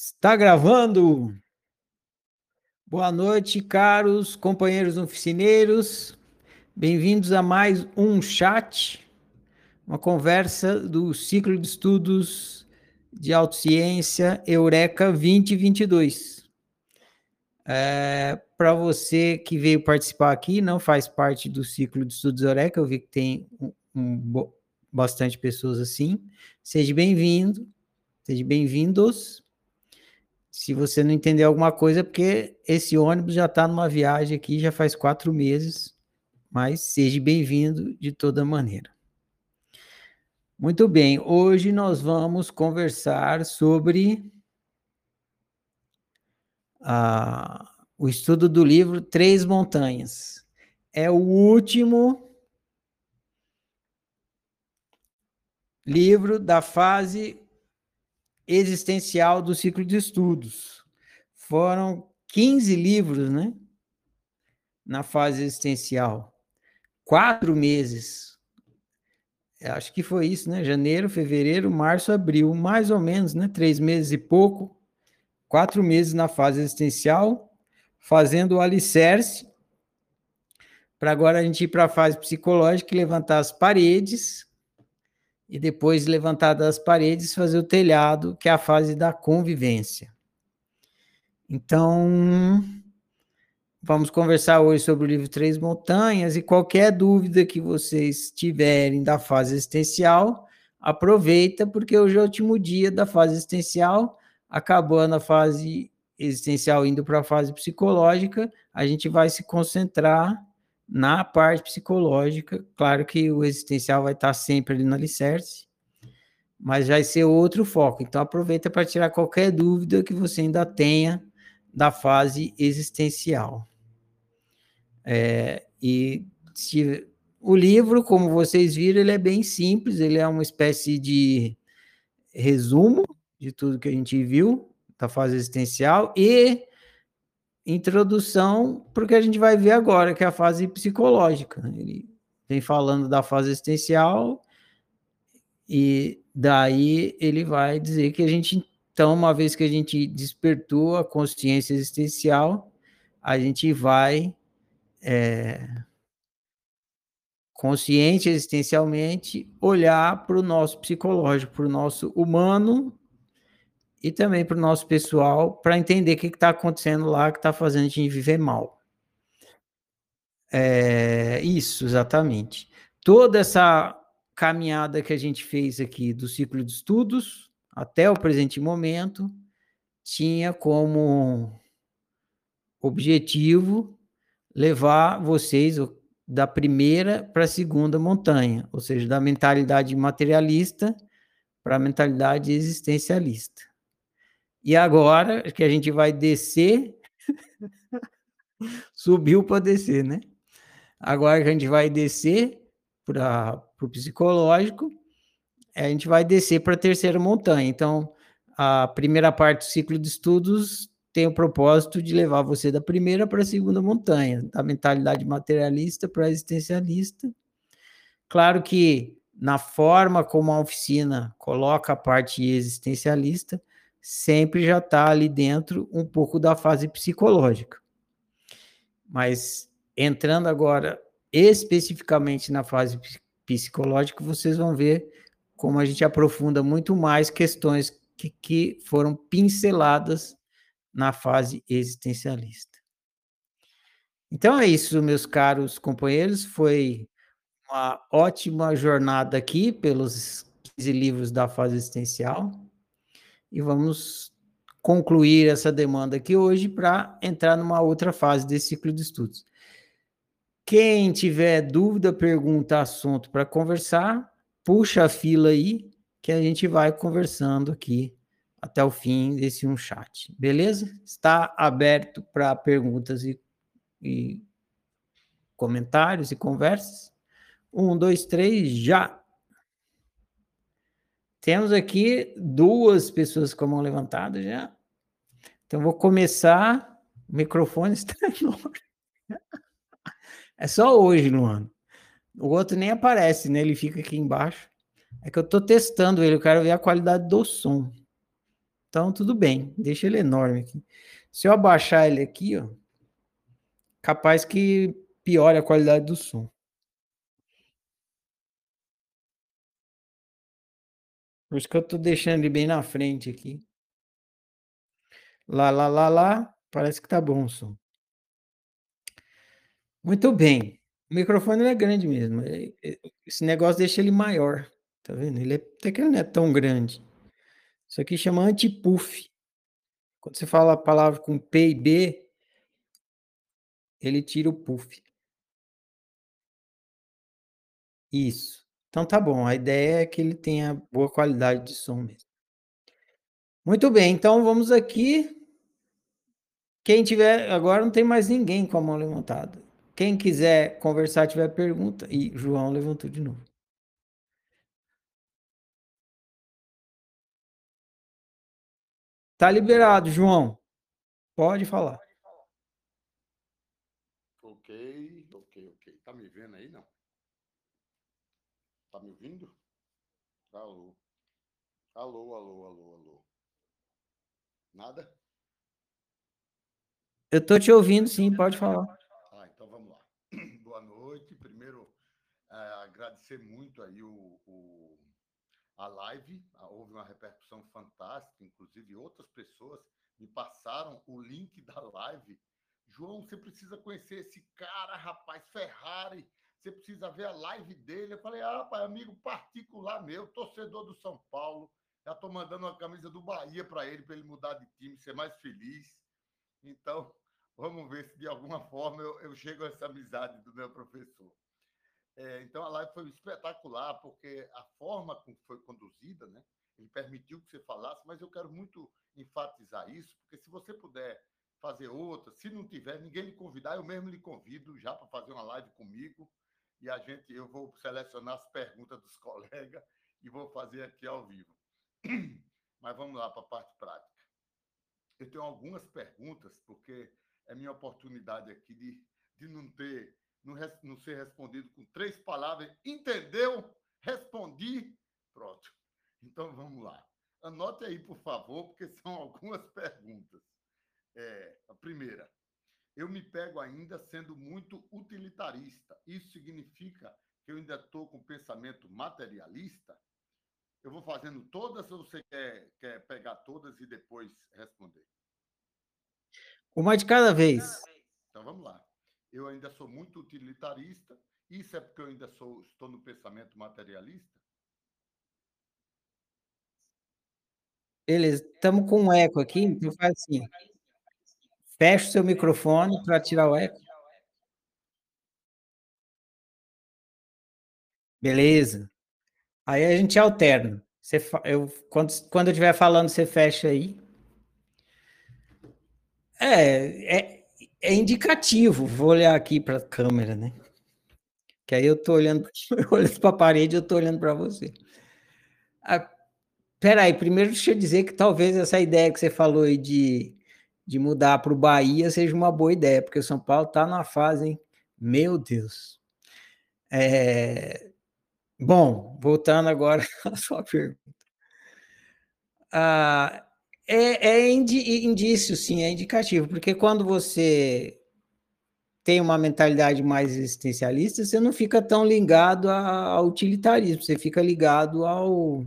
Está gravando? Boa noite, caros companheiros oficineiros. Bem-vindos a mais um chat, uma conversa do ciclo de estudos de autociência Eureka 2022. É, Para você que veio participar aqui, não faz parte do ciclo de estudos Eureka, eu vi que tem um, um, bastante pessoas assim. Seja bem-vindo, seja bem-vindos. Se você não entender alguma coisa, é porque esse ônibus já está numa viagem aqui, já faz quatro meses, mas seja bem-vindo de toda maneira. Muito bem, hoje nós vamos conversar sobre a, o estudo do livro Três Montanhas. É o último livro da fase existencial do ciclo de estudos. Foram 15 livros, né? Na fase existencial. Quatro meses. Acho que foi isso, né? Janeiro, fevereiro, março, abril, mais ou menos, né? Três meses e pouco. Quatro meses na fase existencial, fazendo o alicerce para agora a gente ir para a fase psicológica e levantar as paredes e depois levantar das paredes fazer o telhado, que é a fase da convivência. Então, vamos conversar hoje sobre o livro Três Montanhas e qualquer dúvida que vocês tiverem da fase existencial, aproveita porque hoje é o último dia da fase existencial, acabando a fase existencial indo para a fase psicológica, a gente vai se concentrar na parte psicológica, claro que o existencial vai estar sempre ali no alicerce, mas vai ser outro foco. Então aproveita para tirar qualquer dúvida que você ainda tenha da fase existencial. É, e se, o livro, como vocês viram, ele é bem simples, ele é uma espécie de resumo de tudo que a gente viu da fase existencial e introdução porque a gente vai ver agora, que é a fase psicológica. Ele vem falando da fase existencial e daí ele vai dizer que a gente, então, uma vez que a gente despertou a consciência existencial, a gente vai é, consciente existencialmente olhar para o nosso psicológico, para o nosso humano e também para o nosso pessoal, para entender o que está acontecendo lá que está fazendo a gente viver mal. É, isso, exatamente. Toda essa caminhada que a gente fez aqui do ciclo de estudos até o presente momento tinha como objetivo levar vocês da primeira para a segunda montanha, ou seja, da mentalidade materialista para a mentalidade existencialista. E agora que a gente vai descer, subiu para descer, né? Agora que a gente vai descer para o psicológico, a gente vai descer para a terceira montanha. Então, a primeira parte do ciclo de estudos tem o propósito de levar você da primeira para a segunda montanha, da mentalidade materialista para a existencialista. Claro que na forma como a oficina coloca a parte existencialista, sempre já está ali dentro um pouco da fase psicológica. Mas entrando agora especificamente na fase psicológica, vocês vão ver como a gente aprofunda muito mais questões que, que foram pinceladas na fase existencialista. Então é isso, meus caros companheiros. Foi uma ótima jornada aqui pelos 15 livros da fase existencial e vamos concluir essa demanda aqui hoje para entrar numa outra fase desse ciclo de estudos. Quem tiver dúvida, pergunta, assunto para conversar, puxa a fila aí, que a gente vai conversando aqui até o fim desse um chat. Beleza? Está aberto para perguntas e, e comentários e conversas. Um, dois, três, já! Temos aqui duas pessoas com a mão levantada já. Então, vou começar. O microfone está enorme. É só hoje, Luano. O outro nem aparece, né? Ele fica aqui embaixo. É que eu estou testando ele, eu quero ver a qualidade do som. Então, tudo bem, deixa ele enorme aqui. Se eu abaixar ele aqui, ó, capaz que piore a qualidade do som. Por isso que eu estou deixando ele bem na frente aqui. Lá, lá, lá, lá, parece que tá bom o som. Muito bem. O microfone é grande mesmo. Esse negócio deixa ele maior. Tá vendo? Ele é, até que ele não é tão grande. Isso aqui chama anti-puff. Quando você fala a palavra com P e B, ele tira o puff. Isso. Então tá bom, a ideia é que ele tenha boa qualidade de som mesmo. Muito bem, então vamos aqui. Quem tiver, agora não tem mais ninguém com a mão levantada. Quem quiser conversar, tiver pergunta. E João levantou de novo. Tá liberado, João. Pode falar. Ok, ok. Tá me vendo aí, não? Tá me ouvindo? Alô. Alô, alô, alô, alô. Nada? Eu tô te ouvindo, sim, pode falar. Ah, então vamos lá. Boa noite. Primeiro, é, agradecer muito aí o, o, a live. Houve uma repercussão fantástica, inclusive outras pessoas me passaram o link da live. João, você precisa conhecer esse cara, rapaz, Ferrari você precisa ver a live dele. Eu falei, ah, pai, amigo particular meu, torcedor do São Paulo. Já estou mandando uma camisa do Bahia para ele, para ele mudar de time, ser mais feliz. Então, vamos ver se de alguma forma eu, eu chego a essa amizade do meu professor. É, então, a live foi espetacular, porque a forma como foi conduzida, né? Ele permitiu que você falasse, mas eu quero muito enfatizar isso, porque se você puder fazer outra, se não tiver, ninguém lhe convidar, eu mesmo lhe convido já para fazer uma live comigo e a gente, eu vou selecionar as perguntas dos colegas e vou fazer aqui ao vivo. Mas vamos lá para a parte prática. Eu tenho algumas perguntas, porque é minha oportunidade aqui de, de não ter, não, não ser respondido com três palavras. Entendeu? Respondi. Pronto. Então vamos lá. Anote aí, por favor, porque são algumas perguntas. É, a primeira, eu me pego ainda sendo muito utilitarista. Isso significa que eu ainda estou com pensamento materialista? Eu vou fazendo todas ou você quer, quer pegar todas e depois responder? Uma de cada vez. Então vamos lá. Eu ainda sou muito utilitarista. Isso é porque eu ainda sou, estou no pensamento materialista? Beleza, estamos com um eco aqui, então faz assim. Feche o seu microfone para tirar o eco. Beleza. Aí a gente alterna. Você, eu, quando, quando eu estiver falando, você fecha aí. É, é, é indicativo. Vou olhar aqui para a câmera, né? Que aí eu estou olhando, olhando para a parede, eu estou olhando para você. Ah, peraí, primeiro deixa eu dizer que talvez essa ideia que você falou aí de de mudar para o Bahia seja uma boa ideia, porque o São Paulo está na fase, hein? Meu Deus. É... Bom, voltando agora à sua pergunta. Ah, é, é indício, sim, é indicativo, porque quando você tem uma mentalidade mais existencialista, você não fica tão ligado ao utilitarismo, você fica ligado ao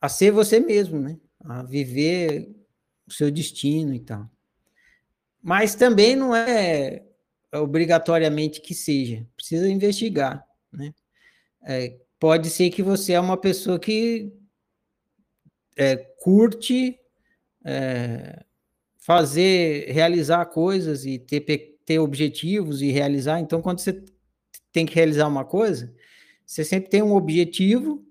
a ser você mesmo, né? A viver o seu destino e tal. Mas também não é obrigatoriamente que seja, precisa investigar, né? É, pode ser que você é uma pessoa que é, curte é, fazer, realizar coisas e ter, ter objetivos e realizar. Então, quando você tem que realizar uma coisa, você sempre tem um objetivo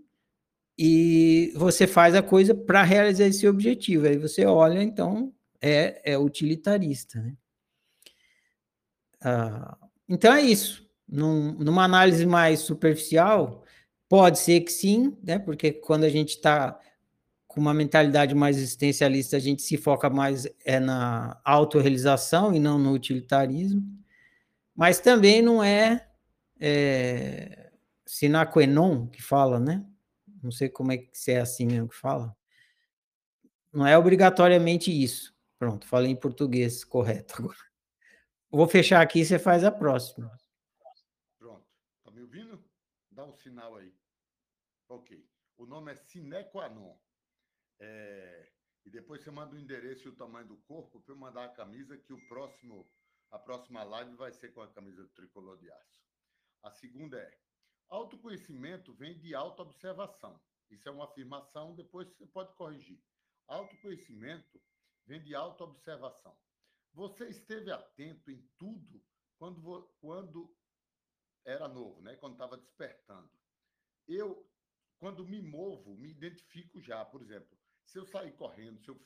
e você faz a coisa para realizar esse objetivo. Aí você olha, então, é, é utilitarista. Né? Ah, então é isso. Num, numa análise mais superficial, pode ser que sim, né? porque quando a gente está com uma mentalidade mais existencialista, a gente se foca mais é na autorrealização e não no utilitarismo. Mas também não é, é sine qua non que fala, né? Não sei como é que se é assim mesmo que fala. não é obrigatoriamente isso. Pronto, falei em português correto agora. Vou fechar aqui e você faz a próxima. Pronto. Tá me ouvindo? Dá um sinal aí. Ok. O nome é Sine qua non. É... E depois você manda o endereço e o tamanho do corpo para eu mandar a camisa, que o próximo, a próxima live vai ser com a camisa do tricolor de aço. A segunda é: autoconhecimento vem de autoobservação. Isso é uma afirmação, depois você pode corrigir. Autoconhecimento vem de autoobservação. Você esteve atento em tudo quando, quando era novo, né? quando estava despertando. Eu, quando me movo, me identifico já. Por exemplo, se eu sair correndo, se, eu,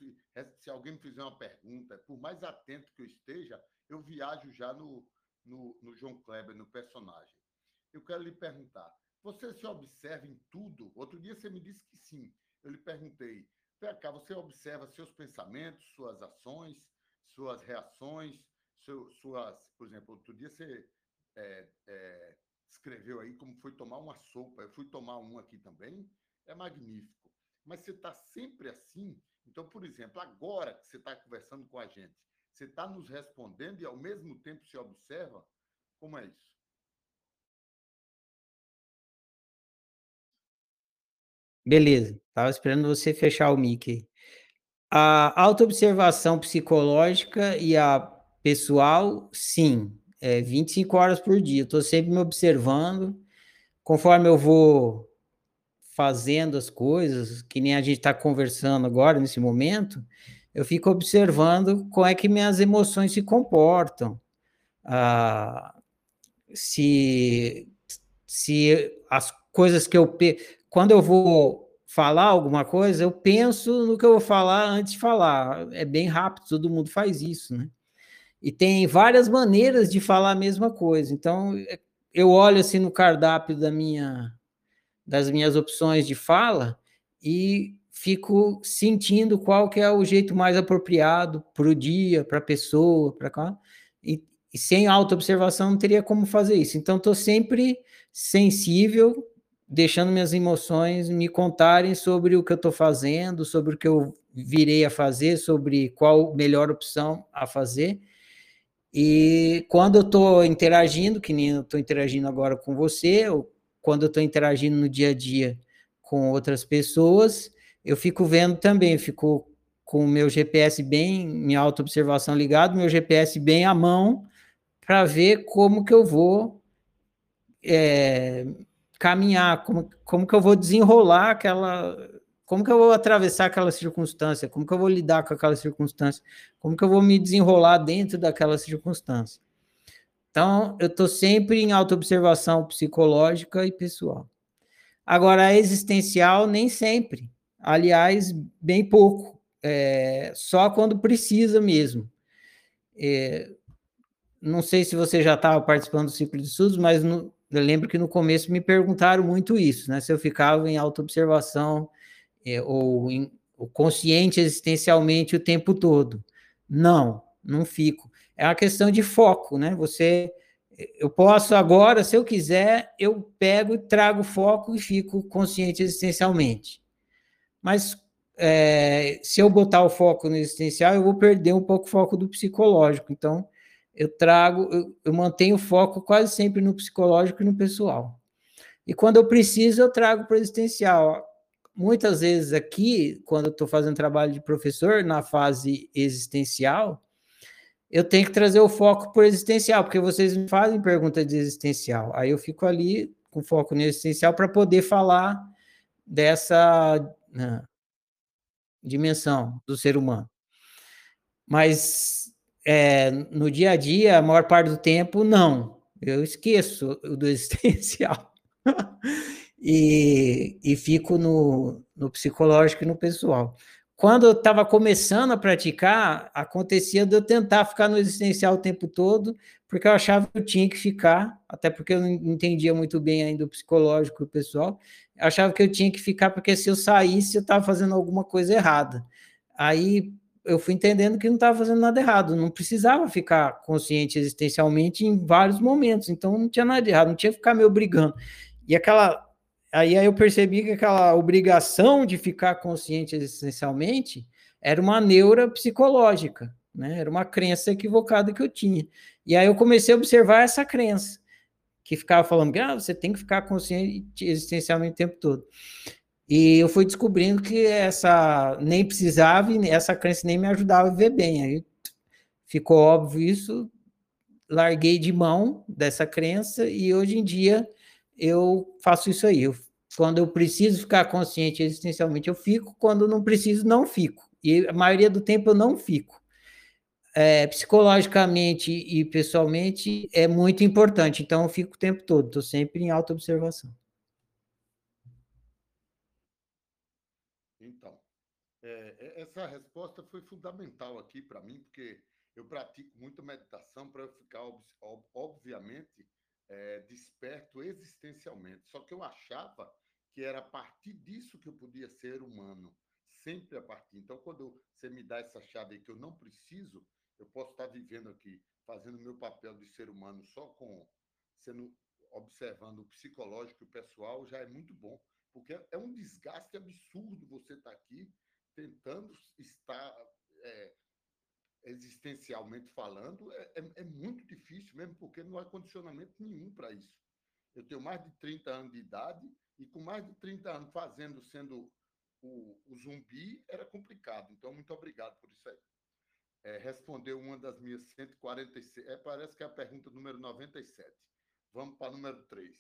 se alguém me fizer uma pergunta, por mais atento que eu esteja, eu viajo já no, no, no João Kleber, no personagem. Eu quero lhe perguntar: você se observa em tudo? Outro dia você me disse que sim. Eu lhe perguntei: cá, você observa seus pensamentos, suas ações, suas reações, seu, suas. Por exemplo, outro dia você é, é, escreveu aí como foi tomar uma sopa. Eu fui tomar um aqui também. É magnífico. Mas você está sempre assim. Então, por exemplo, agora que você está conversando com a gente, você está nos respondendo e ao mesmo tempo se observa. Como é isso? Beleza, estava esperando você fechar o mic. A autoobservação psicológica e a pessoal, sim, é 25 horas por dia. Estou sempre me observando. Conforme eu vou fazendo as coisas, que nem a gente está conversando agora, nesse momento, eu fico observando como é que minhas emoções se comportam. Ah, se, se as coisas que eu quando eu vou falar alguma coisa, eu penso no que eu vou falar antes de falar. É bem rápido, todo mundo faz isso, né? E tem várias maneiras de falar a mesma coisa. Então, é, eu olho assim no cardápio da minha, das minhas opções de fala e fico sentindo qual que é o jeito mais apropriado para o dia, para a pessoa, para cá. E, e sem autoobservação não teria como fazer isso. Então, estou sempre sensível deixando minhas emoções me contarem sobre o que eu estou fazendo, sobre o que eu virei a fazer, sobre qual melhor opção a fazer. E quando eu estou interagindo, que nem eu estou interagindo agora com você, ou quando eu estou interagindo no dia a dia com outras pessoas, eu fico vendo também, fico com o meu GPS bem, minha auto-observação ligado, meu GPS bem à mão, para ver como que eu vou é, caminhar, como, como que eu vou desenrolar aquela. Como que eu vou atravessar aquela circunstância? Como que eu vou lidar com aquela circunstância? Como que eu vou me desenrolar dentro daquela circunstância? Então, eu estou sempre em autoobservação psicológica e pessoal. Agora, a existencial, nem sempre. Aliás, bem pouco. É, só quando precisa mesmo. É, não sei se você já estava participando do ciclo de estudos, mas no, eu lembro que no começo me perguntaram muito isso, né? Se eu ficava em autoobservação é, ou, ou consciente existencialmente o tempo todo. Não, não fico. É uma questão de foco, né? Você, eu posso agora, se eu quiser, eu pego e trago foco e fico consciente existencialmente. Mas é, se eu botar o foco no existencial, eu vou perder um pouco o foco do psicológico. Então, eu trago, eu, eu mantenho o foco quase sempre no psicológico e no pessoal. E quando eu preciso, eu trago para o existencial. Muitas vezes aqui, quando eu estou fazendo trabalho de professor, na fase existencial, eu tenho que trazer o foco para o existencial, porque vocês me fazem pergunta de existencial. Aí eu fico ali com foco no existencial para poder falar dessa né, dimensão do ser humano. Mas é, no dia a dia, a maior parte do tempo, não. Eu esqueço do existencial. e, e fico no, no psicológico e no pessoal. Quando eu estava começando a praticar, acontecia de eu tentar ficar no existencial o tempo todo, porque eu achava que eu tinha que ficar, até porque eu não entendia muito bem ainda o psicológico e o pessoal, achava que eu tinha que ficar, porque se eu saísse, eu estava fazendo alguma coisa errada. Aí, eu fui entendendo que não estava fazendo nada errado, não precisava ficar consciente existencialmente em vários momentos, então não tinha nada de errado, não tinha que ficar me obrigando. E aquela. Aí, aí eu percebi que aquela obrigação de ficar consciente existencialmente era uma neura psicológica, né? Era uma crença equivocada que eu tinha. E aí eu comecei a observar essa crença, que ficava falando que ah, você tem que ficar consciente existencialmente o tempo todo. E eu fui descobrindo que essa nem precisava e essa crença nem me ajudava a viver bem. Aí ficou óbvio isso, larguei de mão dessa crença e hoje em dia eu faço isso aí. Eu, quando eu preciso ficar consciente existencialmente, eu fico, quando não preciso, não fico. E a maioria do tempo eu não fico. É, psicologicamente e pessoalmente é muito importante, então eu fico o tempo todo, estou sempre em auto-observação. Essa resposta foi fundamental aqui para mim, porque eu pratico muita meditação para eu ficar, obviamente, é, desperto existencialmente. Só que eu achava que era a partir disso que eu podia ser humano, sempre a partir. Então, quando você me dá essa chave que eu não preciso, eu posso estar vivendo aqui, fazendo meu papel de ser humano só com sendo observando o psicológico e o pessoal já é muito bom, porque é um desgaste absurdo você estar aqui tentando estar é, existencialmente falando, é, é, é, muito difícil, mesmo porque não há condicionamento nenhum para isso. Eu tenho mais de 30 anos de idade e com mais de 30 anos fazendo, sendo o, o zumbi, era complicado. Então, muito obrigado por isso aí. É, respondeu uma das minhas 146. É, parece que é a pergunta número 97. Vamos para a número 3.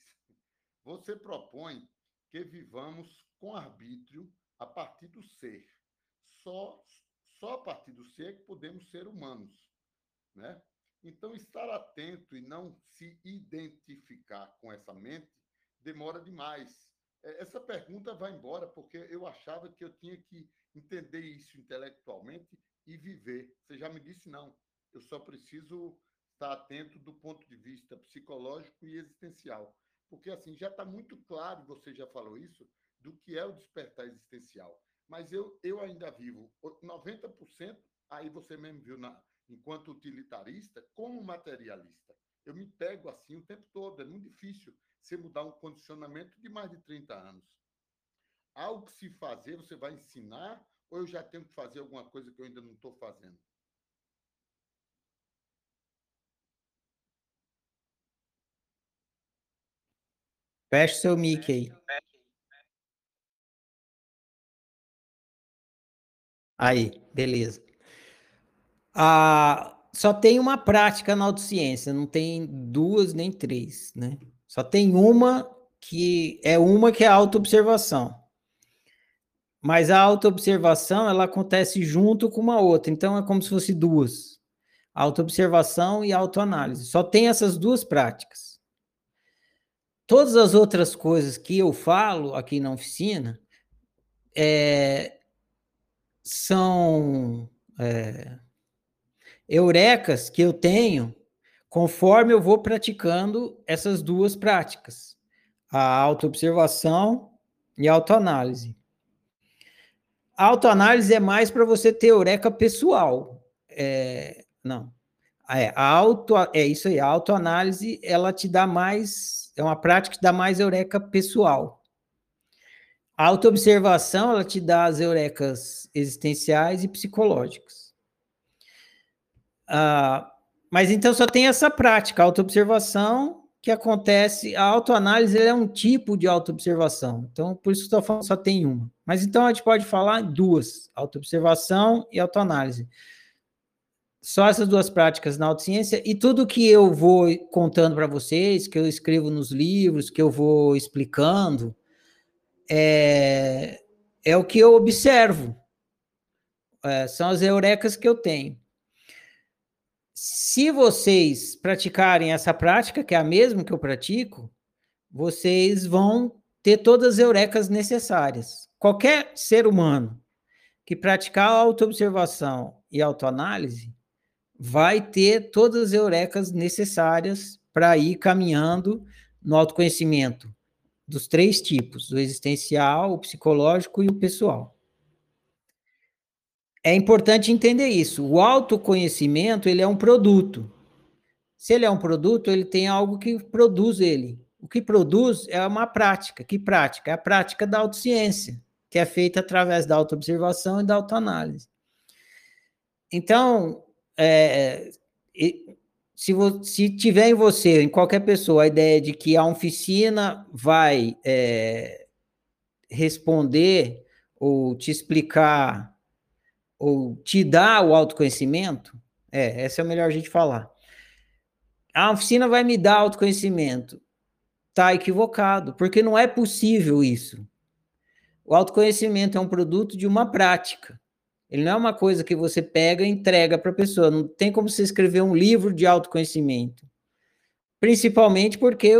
Você propõe que vivamos com arbítrio a partir do ser só, só a partir do ser que podemos ser humanos. Né? Então, estar atento e não se identificar com essa mente demora demais. É, essa pergunta vai embora porque eu achava que eu tinha que entender isso intelectualmente e viver. Você já me disse não. Eu só preciso estar atento do ponto de vista psicológico e existencial. Porque assim, já está muito claro, você já falou isso, do que é o despertar existencial mas eu, eu ainda vivo 90%, aí você mesmo viu, na, enquanto utilitarista, como materialista. Eu me pego assim o tempo todo, é muito difícil você mudar um condicionamento de mais de 30 anos. Algo que se fazer, você vai ensinar, ou eu já tenho que fazer alguma coisa que eu ainda não estou fazendo? Feche seu mic aí. Aí, beleza. Ah, só tem uma prática na autociência, não tem duas nem três, né? Só tem uma que é uma que é a autoobservação. Mas a autoobservação, ela acontece junto com uma outra, então é como se fosse duas. Autoobservação e autoanálise. Só tem essas duas práticas. Todas as outras coisas que eu falo aqui na oficina, é, são é, eurecas que eu tenho conforme eu vou praticando essas duas práticas, a autoobservação e a autoanálise. A autoanálise é mais para você ter eureka pessoal. É, não. É, a auto, é isso aí, a autoanálise, ela te dá mais, é uma prática que dá mais eureka pessoal. A autoobservação, ela te dá as eurecas existenciais e psicológicas. Ah, mas então só tem essa prática, a autoobservação, que acontece, a autoanálise é um tipo de autoobservação. Então, por isso que estou falando só tem uma. Mas então a gente pode falar duas, autoobservação e autoanálise. Só essas duas práticas na autociência e tudo que eu vou contando para vocês, que eu escrevo nos livros, que eu vou explicando, é, é o que eu observo. É, são as eurecas que eu tenho. Se vocês praticarem essa prática, que é a mesma que eu pratico, vocês vão ter todas as eurecas necessárias. Qualquer ser humano que praticar autoobservação e autoanálise vai ter todas as eurecas necessárias para ir caminhando no autoconhecimento dos três tipos, o existencial, o psicológico e o pessoal. É importante entender isso. O autoconhecimento, ele é um produto. Se ele é um produto, ele tem algo que produz ele. O que produz é uma prática. Que prática? É a prática da autociência, que é feita através da autoobservação e da autoanálise. Então, é, se, se tiver em você, em qualquer pessoa, a ideia de que a oficina vai é, responder ou te explicar ou te dar o autoconhecimento, é, essa é a melhor gente falar. A oficina vai me dar autoconhecimento. Tá equivocado, porque não é possível isso. O autoconhecimento é um produto de uma prática. Ele não é uma coisa que você pega e entrega para a pessoa. Não tem como você escrever um livro de autoconhecimento. Principalmente porque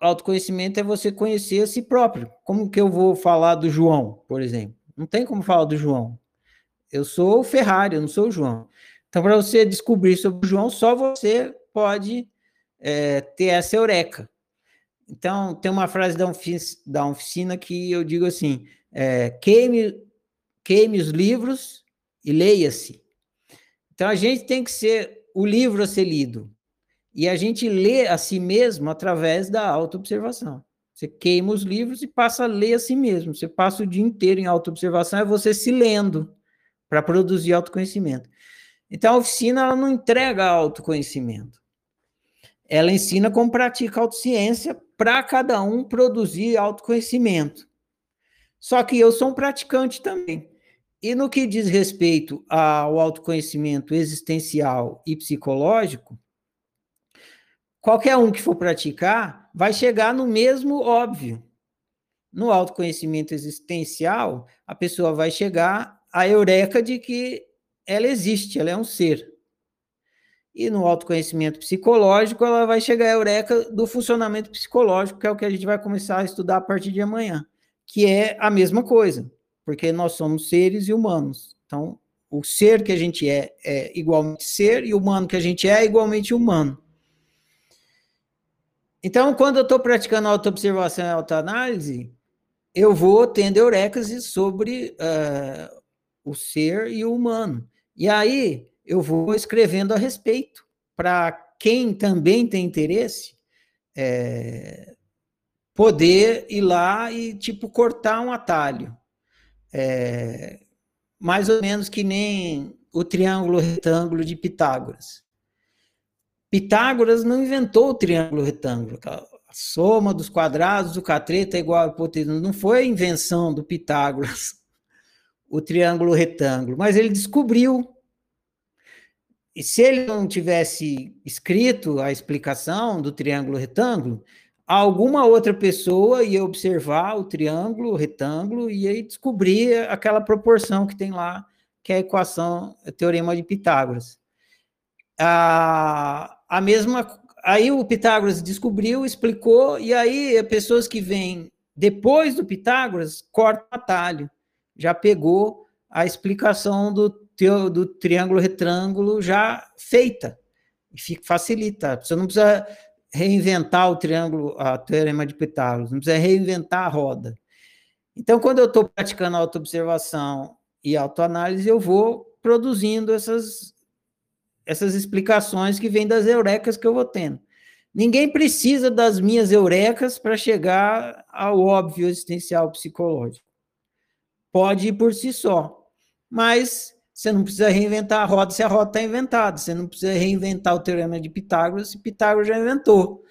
autoconhecimento é você conhecer a si próprio. Como que eu vou falar do João, por exemplo? Não tem como falar do João. Eu sou o Ferrari, eu não sou o João. Então, para você descobrir sobre o João, só você pode é, ter essa eureka. Então, tem uma frase da oficina, da oficina que eu digo assim: é, queime, queime os livros e leia-se. Então a gente tem que ser o livro a ser lido. E a gente lê a si mesmo através da autoobservação. Você queima os livros e passa a ler a si mesmo. Você passa o dia inteiro em autoobservação, é você se lendo para produzir autoconhecimento. Então a oficina ela não entrega autoconhecimento. Ela ensina como pratica autociência para cada um produzir autoconhecimento. Só que eu sou um praticante também. E no que diz respeito ao autoconhecimento existencial e psicológico, qualquer um que for praticar vai chegar no mesmo óbvio. No autoconhecimento existencial, a pessoa vai chegar à eureka de que ela existe, ela é um ser. E no autoconhecimento psicológico, ela vai chegar à eureka do funcionamento psicológico, que é o que a gente vai começar a estudar a partir de amanhã, que é a mesma coisa porque nós somos seres humanos. Então, o ser que a gente é é igualmente ser e o humano que a gente é é igualmente humano. Então, quando eu estou praticando autoobservação e autoanálise, eu vou tendo eurecas sobre uh, o ser e o humano. E aí eu vou escrevendo a respeito, para quem também tem interesse, é, poder ir lá e, tipo, cortar um atalho. É, mais ou menos que nem o triângulo retângulo de Pitágoras. Pitágoras não inventou o triângulo retângulo. A soma dos quadrados do cateto é igual a hipotenusa. Não foi a invenção do Pitágoras, o triângulo retângulo, mas ele descobriu. E se ele não tivesse escrito a explicação do triângulo retângulo, alguma outra pessoa ia observar o triângulo, o retângulo, e aí descobrir aquela proporção que tem lá, que é a equação, o teorema de Pitágoras. A, a mesma, aí o Pitágoras descobriu, explicou, e aí pessoas que vêm depois do Pitágoras cortam o atalho, já pegou a explicação do, teo, do triângulo retângulo já feita, e fica, facilita. Você não precisa reinventar o triângulo, a teorema de Pitágoras, não precisa reinventar a roda. Então, quando eu estou praticando autoobservação e autoanálise, eu vou produzindo essas, essas explicações que vêm das eurecas que eu vou tendo. Ninguém precisa das minhas eurecas para chegar ao óbvio existencial psicológico. Pode ir por si só, mas você não precisa reinventar a roda se a roda está inventada. Você não precisa reinventar o teorema de Pitágoras se Pitágoras já inventou.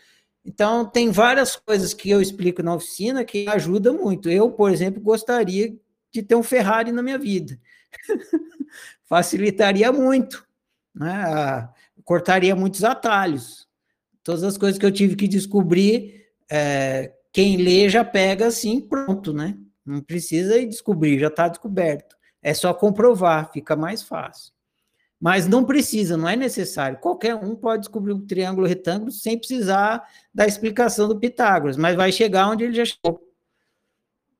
Então, tem várias coisas que eu explico na oficina que ajudam muito. Eu, por exemplo, gostaria de ter um Ferrari na minha vida. Facilitaria muito. Né? Cortaria muitos atalhos. Todas as coisas que eu tive que descobrir, é, quem lê já pega assim, pronto, né? Não precisa ir descobrir, já está descoberto. É só comprovar, fica mais fácil. Mas não precisa, não é necessário. Qualquer um pode descobrir um triângulo retângulo sem precisar da explicação do Pitágoras, mas vai chegar onde ele já chegou.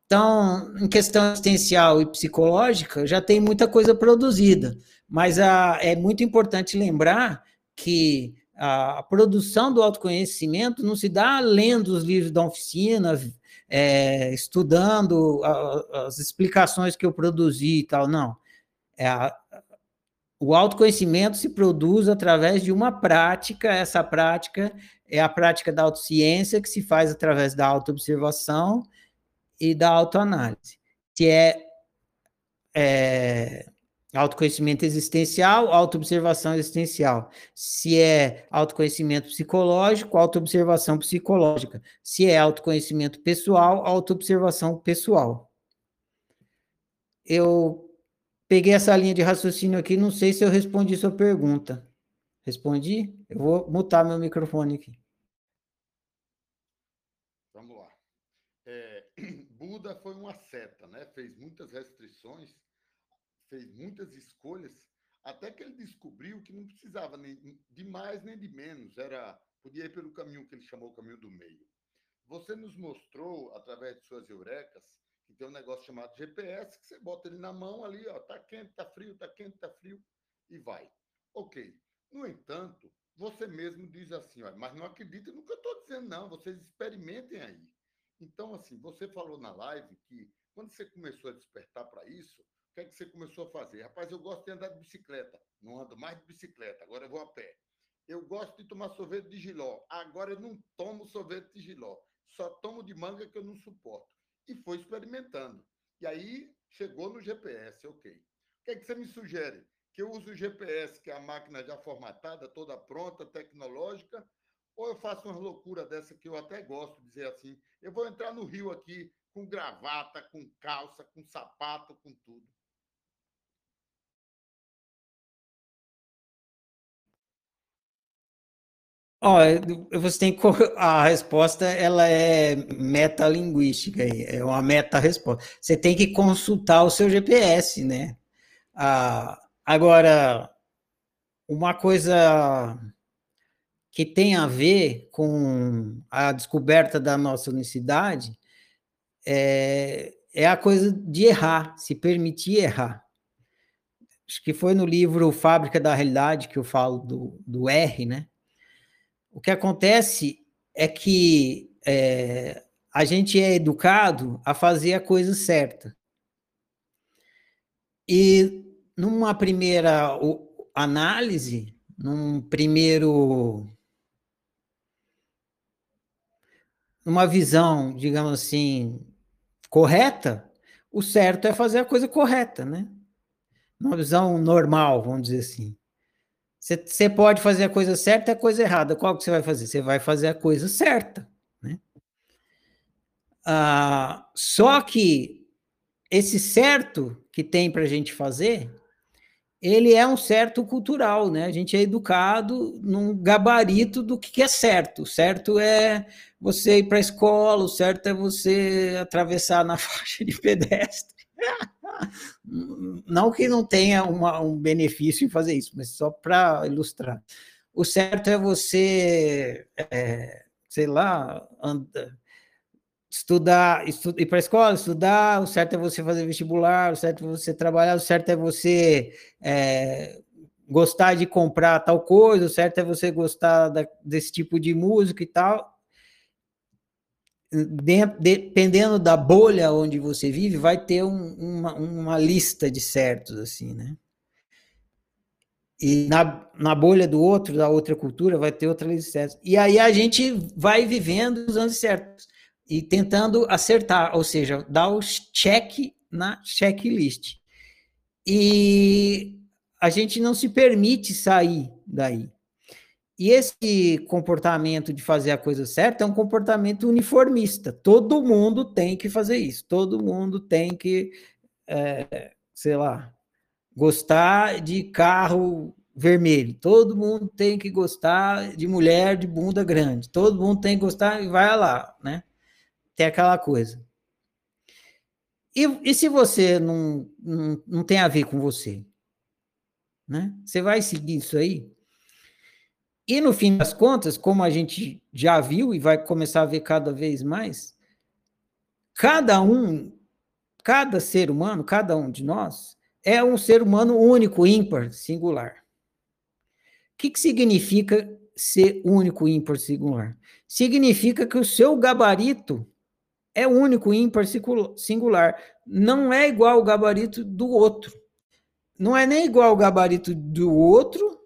Então, em questão existencial e psicológica, já tem muita coisa produzida, mas a, é muito importante lembrar que a produção do autoconhecimento não se dá lendo os livros da oficina, é, estudando a, as explicações que eu produzi e tal, não. É a, o autoconhecimento se produz através de uma prática, essa prática é a prática da autociência, que se faz através da autoobservação e da autoanálise, que é, é Autoconhecimento existencial, autoobservação existencial. Se é autoconhecimento psicológico, autoobservação psicológica. Se é autoconhecimento pessoal, autoobservação pessoal. Eu peguei essa linha de raciocínio aqui, não sei se eu respondi sua pergunta. Respondi? Eu vou mutar meu microfone aqui. Vamos lá. É, Buda foi uma seta, né? Fez muitas restrições fez muitas escolhas até que ele descobriu que não precisava nem de mais nem de menos, era podia ir pelo caminho que ele chamou o caminho do meio. Você nos mostrou através de suas eurecas que tem um negócio chamado GPS que você bota ele na mão ali, ó, tá quente, tá frio, tá quente, tá frio e vai. OK. No entanto, você mesmo diz assim, ó, mas não acredita no que eu estou dizendo não, vocês experimentem aí. Então assim, você falou na live que quando você começou a despertar para isso, o que é que você começou a fazer? Rapaz, eu gosto de andar de bicicleta. Não ando mais de bicicleta, agora eu vou a pé. Eu gosto de tomar sorvete de giló. Agora eu não tomo sorvete de giló. Só tomo de manga que eu não suporto. E foi experimentando. E aí chegou no GPS, ok. O que é que você me sugere? Que eu use o GPS, que é a máquina já formatada, toda pronta, tecnológica, ou eu faço uma loucura dessa que eu até gosto de dizer assim, eu vou entrar no rio aqui com gravata, com calça, com sapato, com tudo. Ó, você tem a resposta ela é metalinguística, é uma meta-resposta. Você tem que consultar o seu GPS, né? Ah, agora, uma coisa que tem a ver com a descoberta da nossa unicidade é, é a coisa de errar, se permitir errar. Acho que foi no livro Fábrica da Realidade que eu falo do, do R, né? O que acontece é que é, a gente é educado a fazer a coisa certa. E numa primeira análise, num primeiro. numa visão, digamos assim, correta, o certo é fazer a coisa correta, né? Uma visão normal, vamos dizer assim. Você pode fazer a coisa certa e a coisa errada. Qual que você vai fazer? Você vai fazer a coisa certa. Né? Ah, só que esse certo que tem para a gente fazer, ele é um certo cultural, né? A gente é educado num gabarito do que é certo. O certo é você ir para a escola, o certo é você atravessar na faixa de pedestre. Não que não tenha uma, um benefício em fazer isso, mas só para ilustrar. O certo é você, é, sei lá, anda, estudar, estu, ir para a escola, estudar, o certo é você fazer vestibular, o certo é você trabalhar, o certo é você é, gostar de comprar tal coisa, o certo é você gostar da, desse tipo de música e tal dependendo da bolha onde você vive, vai ter um, uma, uma lista de certos, assim, né? E na, na bolha do outro, da outra cultura, vai ter outra lista de certos. E aí a gente vai vivendo os anos certos e tentando acertar, ou seja, dar o check na checklist. E a gente não se permite sair daí. E esse comportamento de fazer a coisa certa é um comportamento uniformista. Todo mundo tem que fazer isso. Todo mundo tem que, é, sei lá, gostar de carro vermelho. Todo mundo tem que gostar de mulher de bunda grande. Todo mundo tem que gostar e vai lá, né? Tem aquela coisa. E, e se você não, não, não tem a ver com você? Né? Você vai seguir isso aí? E no fim das contas, como a gente já viu e vai começar a ver cada vez mais, cada um, cada ser humano, cada um de nós, é um ser humano único, ímpar, singular. O que, que significa ser único, ímpar, singular? Significa que o seu gabarito é único, ímpar, singular. Não é igual ao gabarito do outro. Não é nem igual ao gabarito do outro,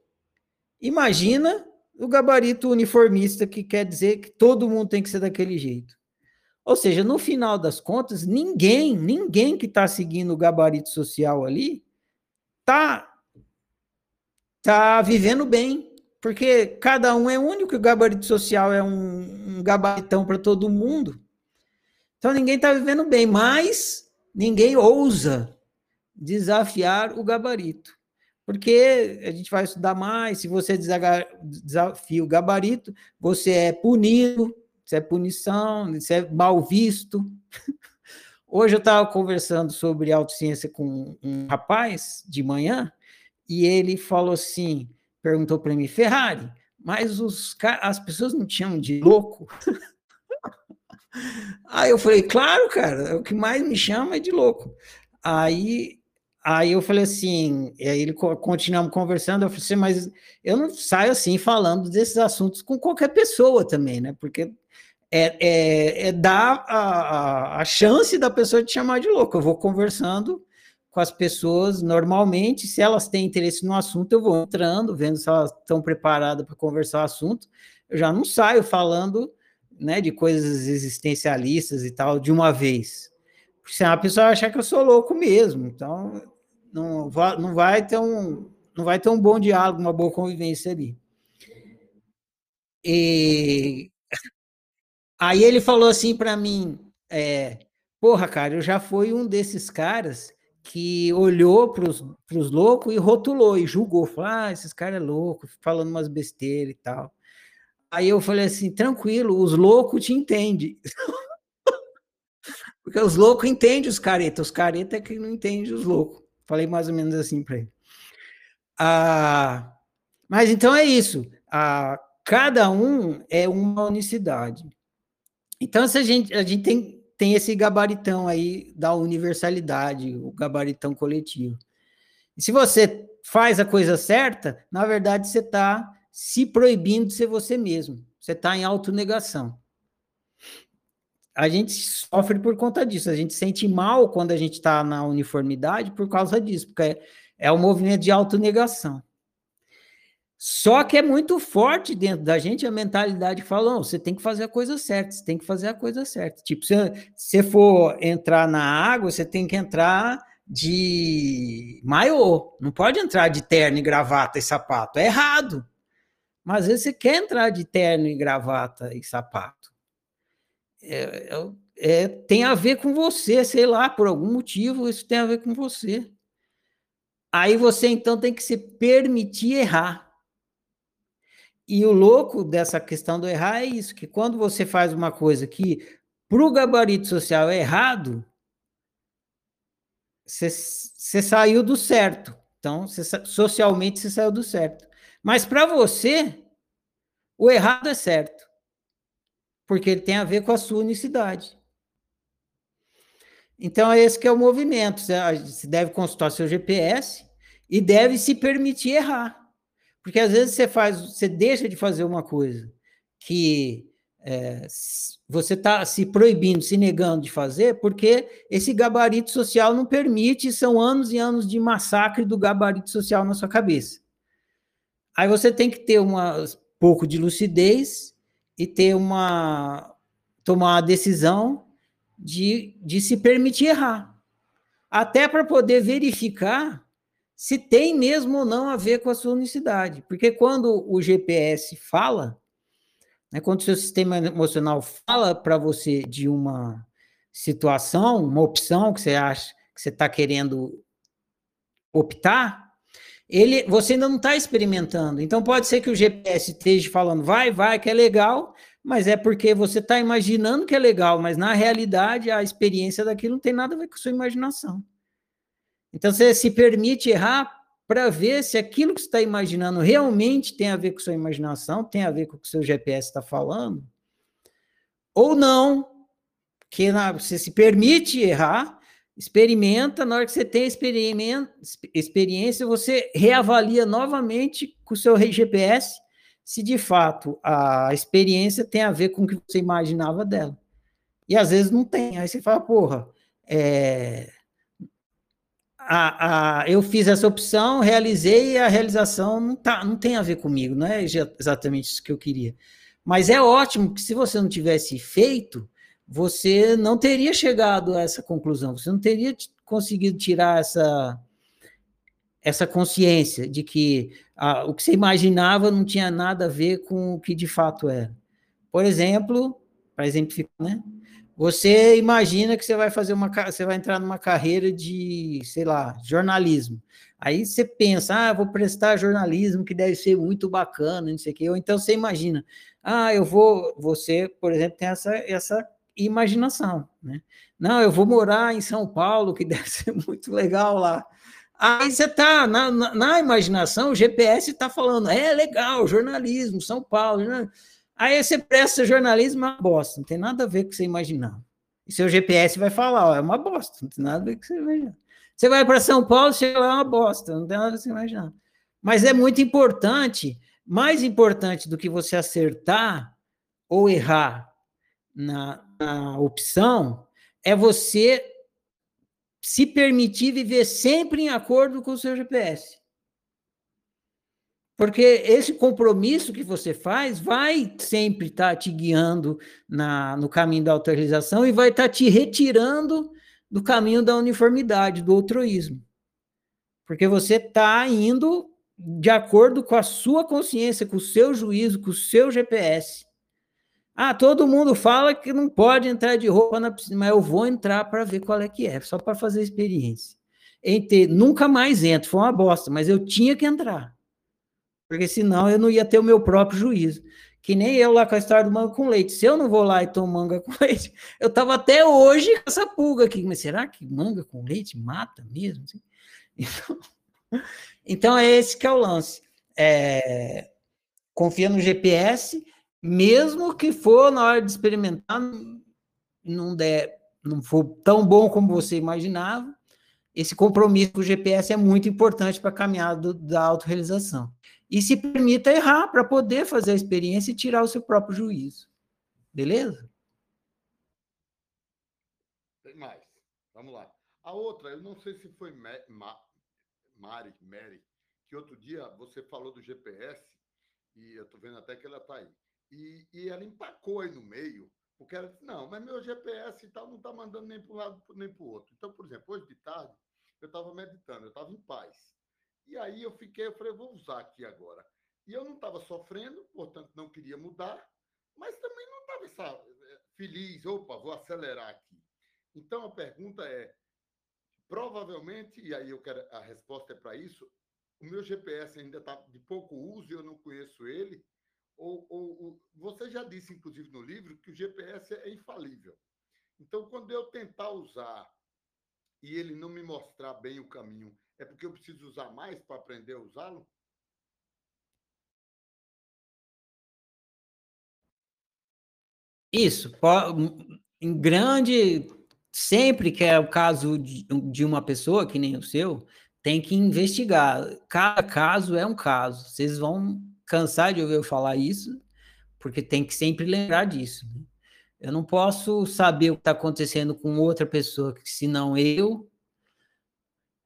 Imagina o gabarito uniformista, que quer dizer que todo mundo tem que ser daquele jeito. Ou seja, no final das contas, ninguém, ninguém que está seguindo o gabarito social ali tá tá vivendo bem, porque cada um é único, o gabarito social é um, um gabaritão para todo mundo. Então ninguém está vivendo bem, mas ninguém ousa desafiar o gabarito. Porque a gente vai estudar mais, se você desafia o gabarito, você é punido, isso é punição, isso é mal visto. Hoje eu estava conversando sobre autociência com um rapaz de manhã, e ele falou assim, perguntou para mim, Ferrari, mas os, as pessoas não te chamam de louco? Aí eu falei, claro, cara, o que mais me chama é de louco. Aí, aí eu falei assim, e aí ele continuamos conversando, eu falei assim, mas eu não saio assim falando desses assuntos com qualquer pessoa também, né? Porque é, é, é dar a, a, a chance da pessoa te chamar de louco. Eu vou conversando com as pessoas normalmente, se elas têm interesse no assunto, eu vou entrando, vendo se elas estão preparadas para conversar o assunto. Eu já não saio falando né, de coisas existencialistas e tal de uma vez. Porque senão a pessoa vai achar que eu sou louco mesmo. Então, não vai, não vai ter um não vai ter um bom diálogo, uma boa convivência ali. E aí ele falou assim para mim, é, porra, cara, eu já fui um desses caras que olhou para os loucos e rotulou e julgou, falou, ah, esses caras é louco, falando umas besteiras e tal. Aí eu falei assim, tranquilo, os loucos te entendem. Porque os loucos entendem os caretas, os caretas é que não entendem os loucos. Falei mais ou menos assim para ele. Ah, mas então é isso. Ah, cada um é uma unicidade. Então, se a gente, a gente tem, tem esse gabaritão aí da universalidade, o gabaritão coletivo. E se você faz a coisa certa, na verdade você está se proibindo de ser você mesmo. Você está em autonegação. A gente sofre por conta disso. A gente sente mal quando a gente está na uniformidade por causa disso, porque é, é um movimento de autonegação. Só que é muito forte dentro da gente a mentalidade que fala: não, você tem que fazer a coisa certa, você tem que fazer a coisa certa. Tipo, se você for entrar na água, você tem que entrar de maiô, não pode entrar de terno e gravata e sapato, é errado. Mas às vezes você quer entrar de terno e gravata e sapato. É, é, é, tem a ver com você, sei lá, por algum motivo isso tem a ver com você. Aí você então tem que se permitir errar. E o louco dessa questão do errar é isso, que quando você faz uma coisa que para o gabarito social é errado, você, saiu do certo. Então, você, socialmente você saiu do certo. Mas para você, o errado é certo. Porque ele tem a ver com a sua unicidade. Então, é esse que é o movimento. Você deve consultar seu GPS e deve se permitir errar. Porque às vezes você faz, você deixa de fazer uma coisa que é, você está se proibindo, se negando de fazer, porque esse gabarito social não permite, são anos e anos de massacre do gabarito social na sua cabeça. Aí você tem que ter um pouco de lucidez e ter uma tomar a decisão de, de se permitir errar. Até para poder verificar se tem mesmo ou não a ver com a sua unicidade. Porque quando o GPS fala, né, quando o seu sistema emocional fala para você de uma situação, uma opção que você acha que você está querendo optar, ele, você ainda não está experimentando. Então pode ser que o GPS esteja falando, vai, vai, que é legal, mas é porque você está imaginando que é legal, mas na realidade a experiência daquilo não tem nada a ver com a sua imaginação. Então você se permite errar para ver se aquilo que você está imaginando realmente tem a ver com a sua imaginação, tem a ver com o que o seu GPS está falando, ou não, que você se permite errar Experimenta, na hora que você tem experiência, você reavalia novamente com o seu GPS se de fato a experiência tem a ver com o que você imaginava dela. E às vezes não tem. Aí você fala, porra, é, a, a, eu fiz essa opção, realizei e a realização não, tá, não tem a ver comigo, não é exatamente isso que eu queria. Mas é ótimo que se você não tivesse feito, você não teria chegado a essa conclusão, você não teria conseguido tirar essa, essa consciência de que ah, o que você imaginava não tinha nada a ver com o que de fato era. Por exemplo, para exemplificar, né? Você imagina que você vai fazer uma, você vai entrar numa carreira de, sei lá, jornalismo. Aí você pensa, ah, vou prestar jornalismo que deve ser muito bacana, não sei o quê. Ou então você imagina, ah, eu vou, você, por exemplo, tem essa, essa imaginação, né? Não, eu vou morar em São Paulo, que deve ser muito legal lá. Aí você está na, na, na, imaginação, o GPS está falando, é legal, jornalismo, São Paulo. Né? Aí você presta jornalismo, é uma bosta, não tem nada a ver com o que você imaginar. E seu GPS vai falar, ó, é uma bosta, não tem nada a ver com o que você imaginar. Você vai para São Paulo, chega lá, é uma bosta, não tem nada a ver com o que você imaginar. Mas é muito importante, mais importante do que você acertar ou errar na opção, é você se permitir viver sempre em acordo com o seu GPS. Porque esse compromisso que você faz vai sempre estar tá te guiando na, no caminho da autorização e vai estar tá te retirando do caminho da uniformidade, do altruísmo. Porque você está indo de acordo com a sua consciência, com o seu juízo, com o seu GPS. Ah, todo mundo fala que não pode entrar de roupa na piscina, mas eu vou entrar para ver qual é que é, só para fazer experiência. Entre, nunca mais entro, foi uma bosta, mas eu tinha que entrar. Porque senão eu não ia ter o meu próprio juízo. Que nem eu lá com a história do manga com leite. Se eu não vou lá e tomo manga com leite, eu estava até hoje com essa pulga aqui. Mas será que manga com leite mata mesmo? Então, então é esse que é o lance. É, confia no GPS mesmo que for na hora de experimentar, não der, não for tão bom como você imaginava, esse compromisso com o GPS é muito importante para a caminhada do, da autorrealização. E se permita errar para poder fazer a experiência e tirar o seu próprio juízo. Beleza? Tem mais. Vamos lá. A outra, eu não sei se foi Ma Mari, Mary, que outro dia você falou do GPS, e eu estou vendo até que ela está aí. E, e ela empacou aí no meio, porque ela disse, não, mas meu GPS e tal não está mandando nem para um lado nem para o outro. Então, por exemplo, hoje de tarde, eu estava meditando, eu estava em paz. E aí eu fiquei, eu falei, vou usar aqui agora. E eu não estava sofrendo, portanto não queria mudar, mas também não estava eh, feliz, opa, vou acelerar aqui. Então a pergunta é, provavelmente, e aí eu quero a resposta é para isso, o meu GPS ainda está de pouco uso, eu não conheço ele, ou, ou, você já disse, inclusive, no livro, que o GPS é infalível. Então, quando eu tentar usar e ele não me mostrar bem o caminho, é porque eu preciso usar mais para aprender a usá-lo? Isso, em grande, sempre que é o caso de, uma pessoa, que nem o seu, tem que investigar. Cada caso é um caso. Vocês vão cansar de ouvir eu falar isso, porque tem que sempre lembrar disso. Né? Eu não posso saber o que está acontecendo com outra pessoa, senão eu.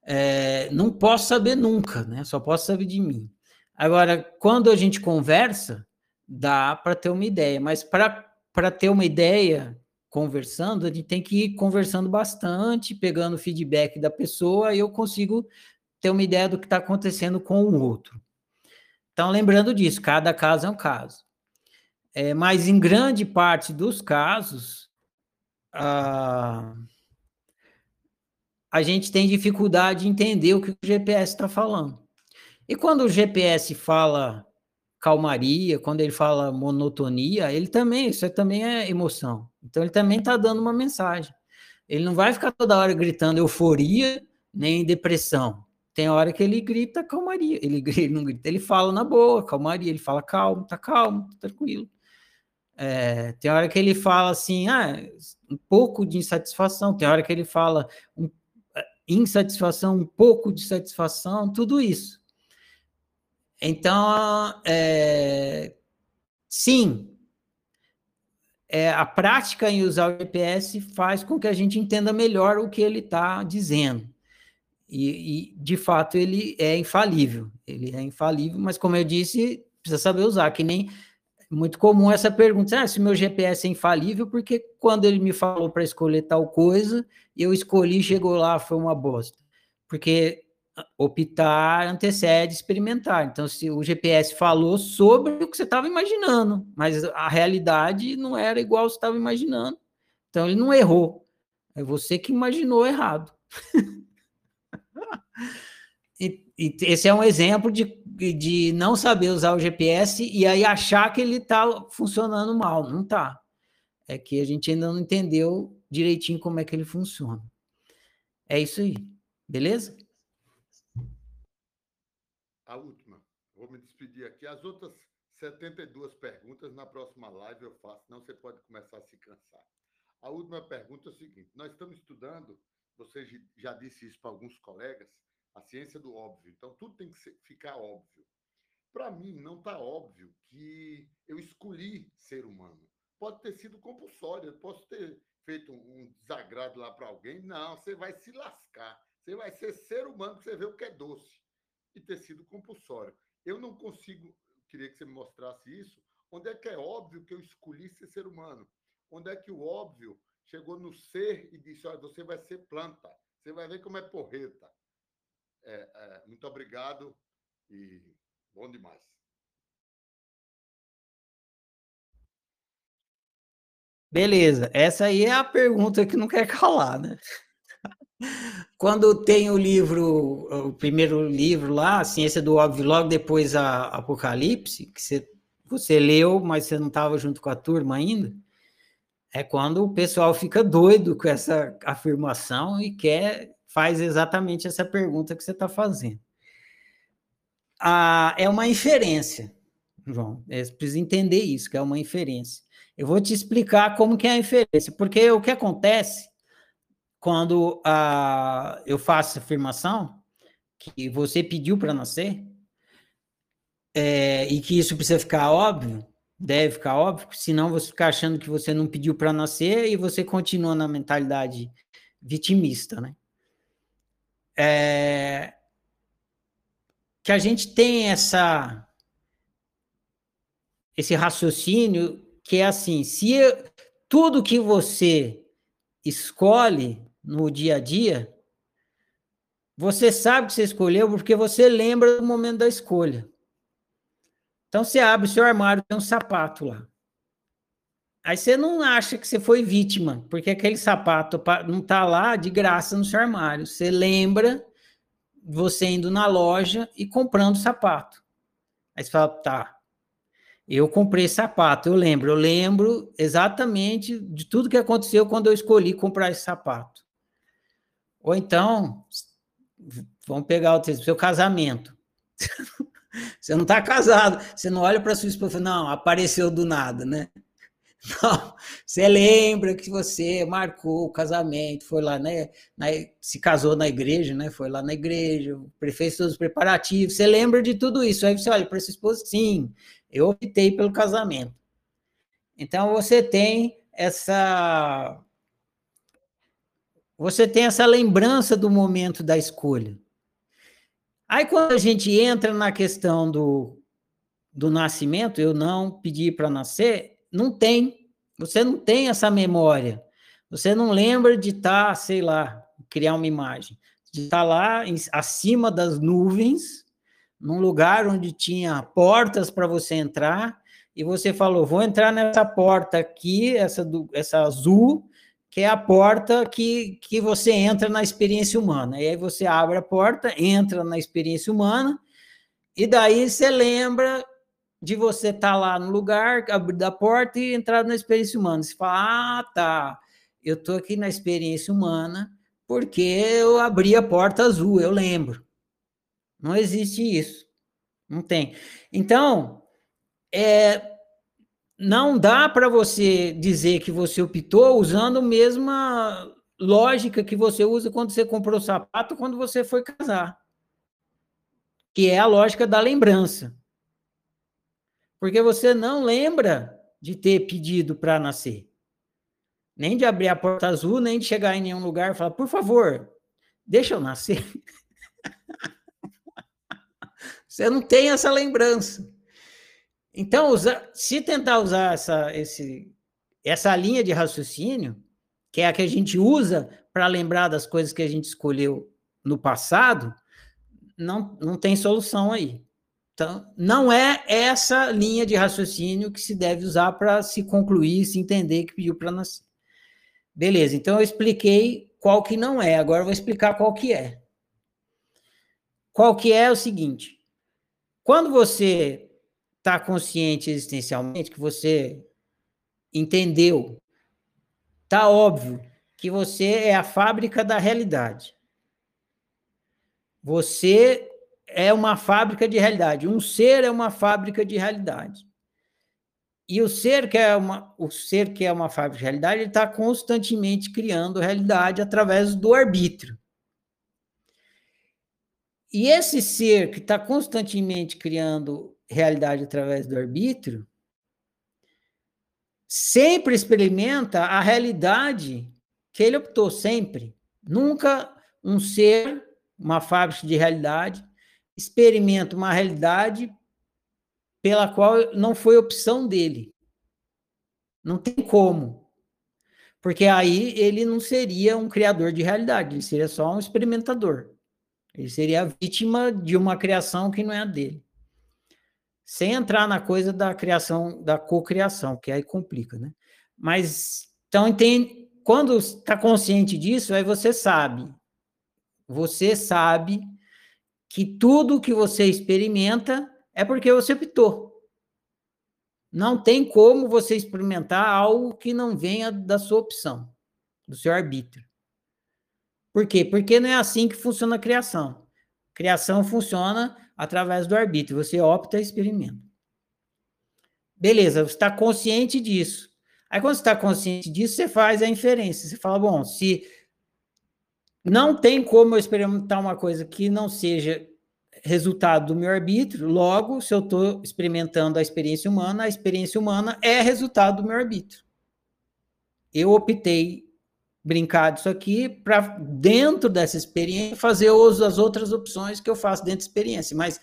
É, não posso saber nunca, né? Só posso saber de mim. Agora, quando a gente conversa, dá para ter uma ideia, mas para ter uma ideia conversando, a gente tem que ir conversando bastante, pegando feedback da pessoa, e eu consigo ter uma ideia do que está acontecendo com o outro. Então, lembrando disso, cada caso é um caso. É, mas em grande parte dos casos, a, a gente tem dificuldade de entender o que o GPS está falando. E quando o GPS fala calmaria, quando ele fala monotonia, ele também, isso também é emoção. Então ele também está dando uma mensagem. Ele não vai ficar toda hora gritando euforia nem depressão. Tem hora que ele grita calmaria, ele, ele não grita, ele fala na boa, calmaria, ele fala calmo, tá calmo, tá tranquilo. É, tem hora que ele fala assim, ah, um pouco de insatisfação, tem hora que ele fala um, é, insatisfação, um pouco de satisfação, tudo isso. Então, é, sim, é, a prática em usar o GPS faz com que a gente entenda melhor o que ele está dizendo. E, e, de fato ele é infalível, ele é infalível, mas como eu disse, precisa saber usar, que nem muito comum essa pergunta, ah, se meu GPS é infalível, porque quando ele me falou para escolher tal coisa, eu escolhi, chegou lá, foi uma bosta. Porque optar antecede experimentar. Então, se o GPS falou sobre o que você estava imaginando, mas a realidade não era igual você estava imaginando, então ele não errou. É você que imaginou errado. e, e, esse é um exemplo de, de não saber usar o GPS e aí achar que ele está funcionando mal. Não está. É que a gente ainda não entendeu direitinho como é que ele funciona. É isso aí. Beleza? A última. Vou me despedir aqui. As outras 72 perguntas na próxima live eu faço, não você pode começar a se cansar. A última pergunta é o seguinte: nós estamos estudando, você já disse isso para alguns colegas, a ciência do óbvio. Então, tudo tem que ficar óbvio. Para mim, não está óbvio que eu escolhi ser humano. Pode ter sido compulsório, eu posso ter feito um desagrado lá para alguém. Não, você vai se lascar. Você vai ser ser humano, que você vê o que é doce e ter sido compulsório. Eu não consigo, queria que você me mostrasse isso, onde é que é óbvio que eu escolhi ser ser humano? Onde é que o óbvio chegou no ser e disse, olha, você vai ser planta, você vai ver como é porreta. É, é, muito obrigado e bom demais. Beleza, essa aí é a pergunta que não quer calar, né? Quando tem o livro, o primeiro livro lá, a Ciência do Óbvio, logo depois a Apocalipse, que você, você leu, mas você não estava junto com a turma ainda, é quando o pessoal fica doido com essa afirmação e quer, faz exatamente essa pergunta que você está fazendo. Ah, é uma inferência, João. É, precisa entender isso, que é uma inferência. Eu vou te explicar como que é a inferência, porque o que acontece quando uh, eu faço afirmação que você pediu para nascer, é, e que isso precisa ficar óbvio, deve ficar óbvio, senão você fica achando que você não pediu para nascer e você continua na mentalidade vitimista, né? É, que a gente tem essa esse raciocínio que é assim, se tudo que você escolhe no dia a dia, você sabe que você escolheu porque você lembra do momento da escolha. Então você abre o seu armário, tem um sapato lá. Aí você não acha que você foi vítima, porque aquele sapato não está lá de graça no seu armário. Você lembra você indo na loja e comprando sapato. Aí você fala, tá, eu comprei sapato, eu lembro, eu lembro exatamente de tudo que aconteceu quando eu escolhi comprar esse sapato. Ou então, vamos pegar o seu casamento. Você não está casado, você não olha para sua esposa e fala, não, apareceu do nada, né? Não, você lembra que você marcou o casamento, foi lá, né? Na, se casou na igreja, né? Foi lá na igreja, fez todos os preparativos, você lembra de tudo isso. Aí você olha para sua esposa, sim, eu optei pelo casamento. Então você tem essa você tem essa lembrança do momento da escolha. Aí quando a gente entra na questão do, do nascimento, eu não pedi para nascer, não tem. Você não tem essa memória. Você não lembra de estar, tá, sei lá, criar uma imagem, de estar tá lá em, acima das nuvens, num lugar onde tinha portas para você entrar, e você falou: vou entrar nessa porta aqui, essa, do, essa azul, que é a porta que, que você entra na experiência humana. E aí você abre a porta, entra na experiência humana, e daí você lembra de você estar tá lá no lugar, abrir a porta e entrar na experiência humana. Você fala, ah, tá, eu estou aqui na experiência humana porque eu abri a porta azul, eu lembro. Não existe isso. Não tem. Então, é, não dá para você dizer que você optou usando a mesma lógica que você usa quando você comprou o sapato, quando você foi casar. Que é a lógica da lembrança. Porque você não lembra de ter pedido para nascer. Nem de abrir a porta azul, nem de chegar em nenhum lugar e falar, por favor, deixa eu nascer. você não tem essa lembrança. Então, se tentar usar essa, esse, essa linha de raciocínio, que é a que a gente usa para lembrar das coisas que a gente escolheu no passado, não, não tem solução aí. Então, não é essa linha de raciocínio que se deve usar para se concluir, se entender que pediu para nascer. Beleza, então eu expliquei qual que não é, agora eu vou explicar qual que é. Qual que é, é o seguinte, quando você está consciente existencialmente, que você entendeu, tá óbvio que você é a fábrica da realidade. Você é uma fábrica de realidade. Um ser é uma fábrica de realidade. E o ser que é uma, o ser que é uma fábrica de realidade, ele está constantemente criando realidade através do arbítrio. E esse ser que está constantemente criando realidade através do arbítrio, sempre experimenta a realidade que ele optou, sempre. Nunca um ser, uma fábrica de realidade, experimenta uma realidade pela qual não foi opção dele. Não tem como. Porque aí ele não seria um criador de realidade, ele seria só um experimentador. Ele seria vítima de uma criação que não é a dele. Sem entrar na coisa da criação, da cocriação, que aí complica, né? Mas, então, entende, quando está consciente disso, aí você sabe. Você sabe que tudo que você experimenta é porque você optou. Não tem como você experimentar algo que não venha da sua opção, do seu arbítrio. Por quê? Porque não é assim que funciona a criação. Criação funciona através do arbítrio. Você opta e experimenta. Beleza, você está consciente disso. Aí, quando você está consciente disso, você faz a inferência. Você fala, bom, se não tem como eu experimentar uma coisa que não seja resultado do meu arbítrio, logo, se eu estou experimentando a experiência humana, a experiência humana é resultado do meu arbítrio. Eu optei brincar disso aqui para, dentro dessa experiência, fazer uso das outras opções que eu faço dentro da experiência. Mas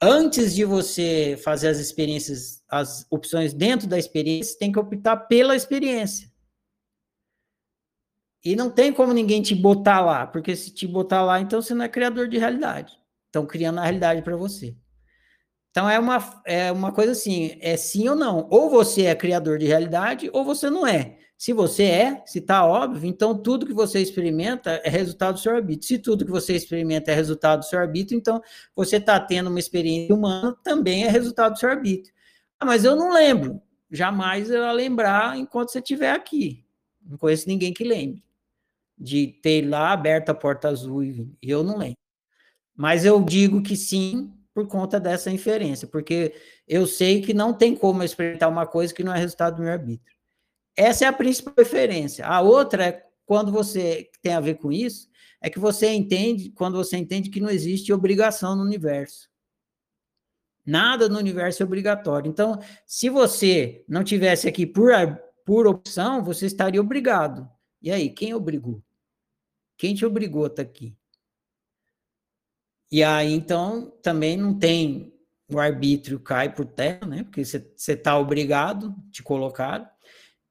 antes de você fazer as experiências, as opções dentro da experiência, tem que optar pela experiência. E não tem como ninguém te botar lá, porque se te botar lá, então você não é criador de realidade. Estão criando a realidade para você. Então é uma, é uma coisa assim, é sim ou não. Ou você é criador de realidade, ou você não é. Se você é, se está óbvio, então tudo que você experimenta é resultado do seu arbítrio. Se tudo que você experimenta é resultado do seu arbítrio, então você está tendo uma experiência humana, também é resultado do seu arbítrio. Ah, mas eu não lembro. Jamais eu lembrar enquanto você estiver aqui. Não conheço ninguém que lembre de ter lá aberto a porta azul e eu não lembro. Mas eu digo que sim por conta dessa inferência, porque eu sei que não tem como experimentar uma coisa que não é resultado do meu arbítrio. Essa é a principal referência. A outra é quando você tem a ver com isso, é que você entende, quando você entende que não existe obrigação no universo. Nada no universo é obrigatório. Então, se você não tivesse aqui por, por opção, você estaria obrigado. E aí, quem obrigou? Quem te obrigou a estar aqui? E aí, então, também não tem o arbítrio cai por terra, né? Porque você está obrigado, te colocar.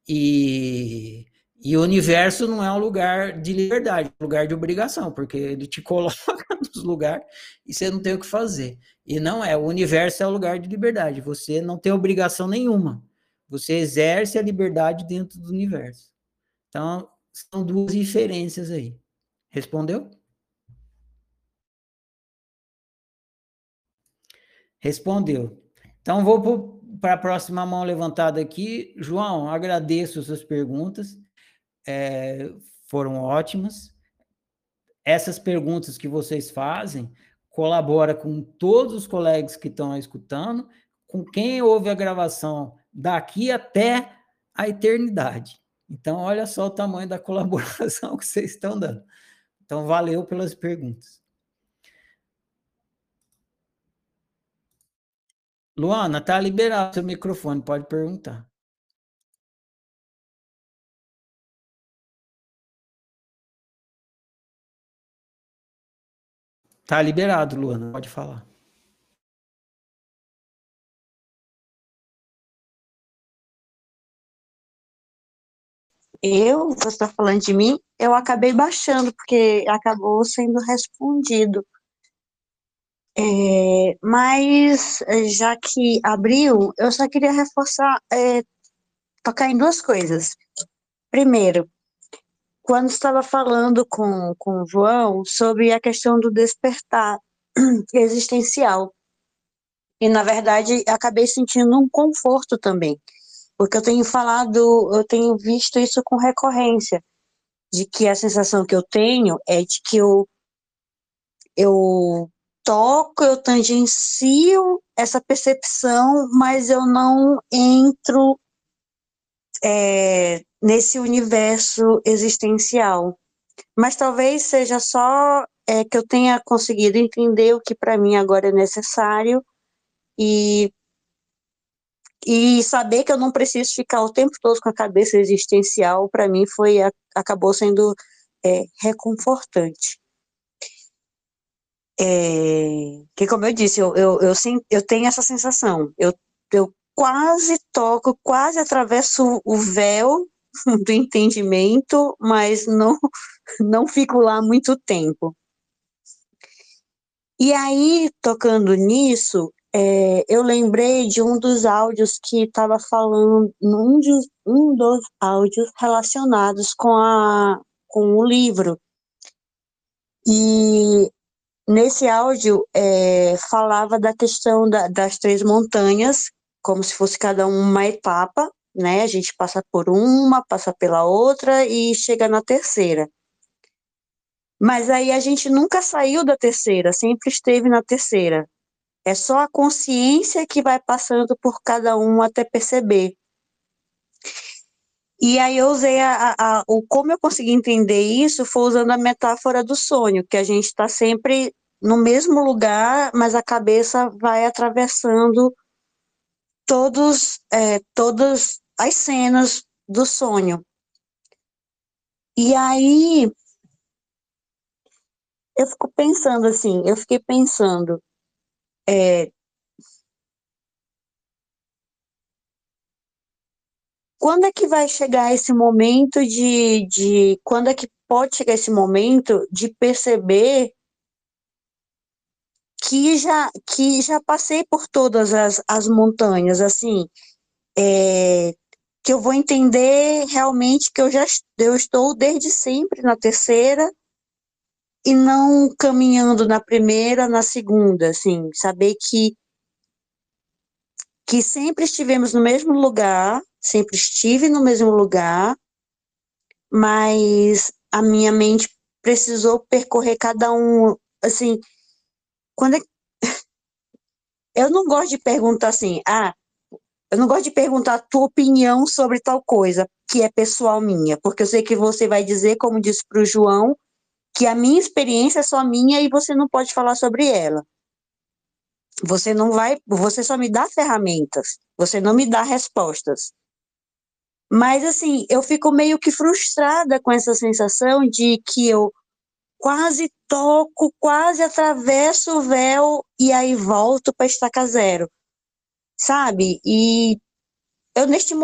E, e o universo não é um lugar de liberdade, é um lugar de obrigação, porque ele te coloca nos lugares e você não tem o que fazer. E não é, o universo é o um lugar de liberdade, você não tem obrigação nenhuma. Você exerce a liberdade dentro do universo. Então, são duas diferenças aí. Respondeu? Respondeu. Então, vou para a próxima mão levantada aqui. João, agradeço suas perguntas, é, foram ótimas. Essas perguntas que vocês fazem colabora com todos os colegas que estão escutando, com quem ouve a gravação daqui até a eternidade. Então, olha só o tamanho da colaboração que vocês estão dando. Então, valeu pelas perguntas. Luana, tá liberado seu microfone, pode perguntar. Tá liberado, Luana, pode falar. Eu, você está falando de mim, eu acabei baixando, porque acabou sendo respondido. É, mas já que abriu, eu só queria reforçar, é, tocar em duas coisas. Primeiro, quando estava falando com, com o João sobre a questão do despertar existencial. E, na verdade, acabei sentindo um conforto também, porque eu tenho falado, eu tenho visto isso com recorrência, de que a sensação que eu tenho é de que eu, eu toco, eu tangencio essa percepção, mas eu não entro é, nesse universo existencial. Mas talvez seja só é, que eu tenha conseguido entender o que para mim agora é necessário e, e saber que eu não preciso ficar o tempo todo com a cabeça existencial, para mim foi acabou sendo é, reconfortante. É, que como eu disse, eu, eu, eu, eu tenho essa sensação, eu, eu quase toco, quase atravesso o véu do entendimento, mas não, não fico lá muito tempo. E aí, tocando nisso, é, eu lembrei de um dos áudios que estava falando, um, de, um dos áudios relacionados com, a, com o livro. E nesse áudio é, falava da questão da, das três montanhas, como se fosse cada uma etapa, né? A gente passa por uma, passa pela outra e chega na terceira. Mas aí a gente nunca saiu da terceira, sempre esteve na terceira. É só a consciência que vai passando por cada um até perceber. E aí eu usei a, a, a, o como eu consegui entender isso foi usando a metáfora do sonho, que a gente está sempre no mesmo lugar, mas a cabeça vai atravessando todos, é, todas as cenas do sonho. E aí eu fico pensando assim, eu fiquei pensando, é, quando é que vai chegar esse momento de, de quando é que pode chegar esse momento de perceber que já que já passei por todas as, as montanhas assim é, que eu vou entender realmente que eu já eu estou desde sempre na terceira e não caminhando na primeira, na segunda, assim, saber que que sempre estivemos no mesmo lugar, sempre estive no mesmo lugar, mas a minha mente precisou percorrer cada um, assim, quando é... eu não gosto de perguntar assim, ah, eu não gosto de perguntar a tua opinião sobre tal coisa, que é pessoal minha, porque eu sei que você vai dizer, como disse para o João, que a minha experiência é só minha e você não pode falar sobre ela. Você não vai, você só me dá ferramentas, você não me dá respostas. Mas assim, eu fico meio que frustrada com essa sensação de que eu quase toco, quase atravesso o véu e aí volto para estaca zero. Sabe? E eu neste,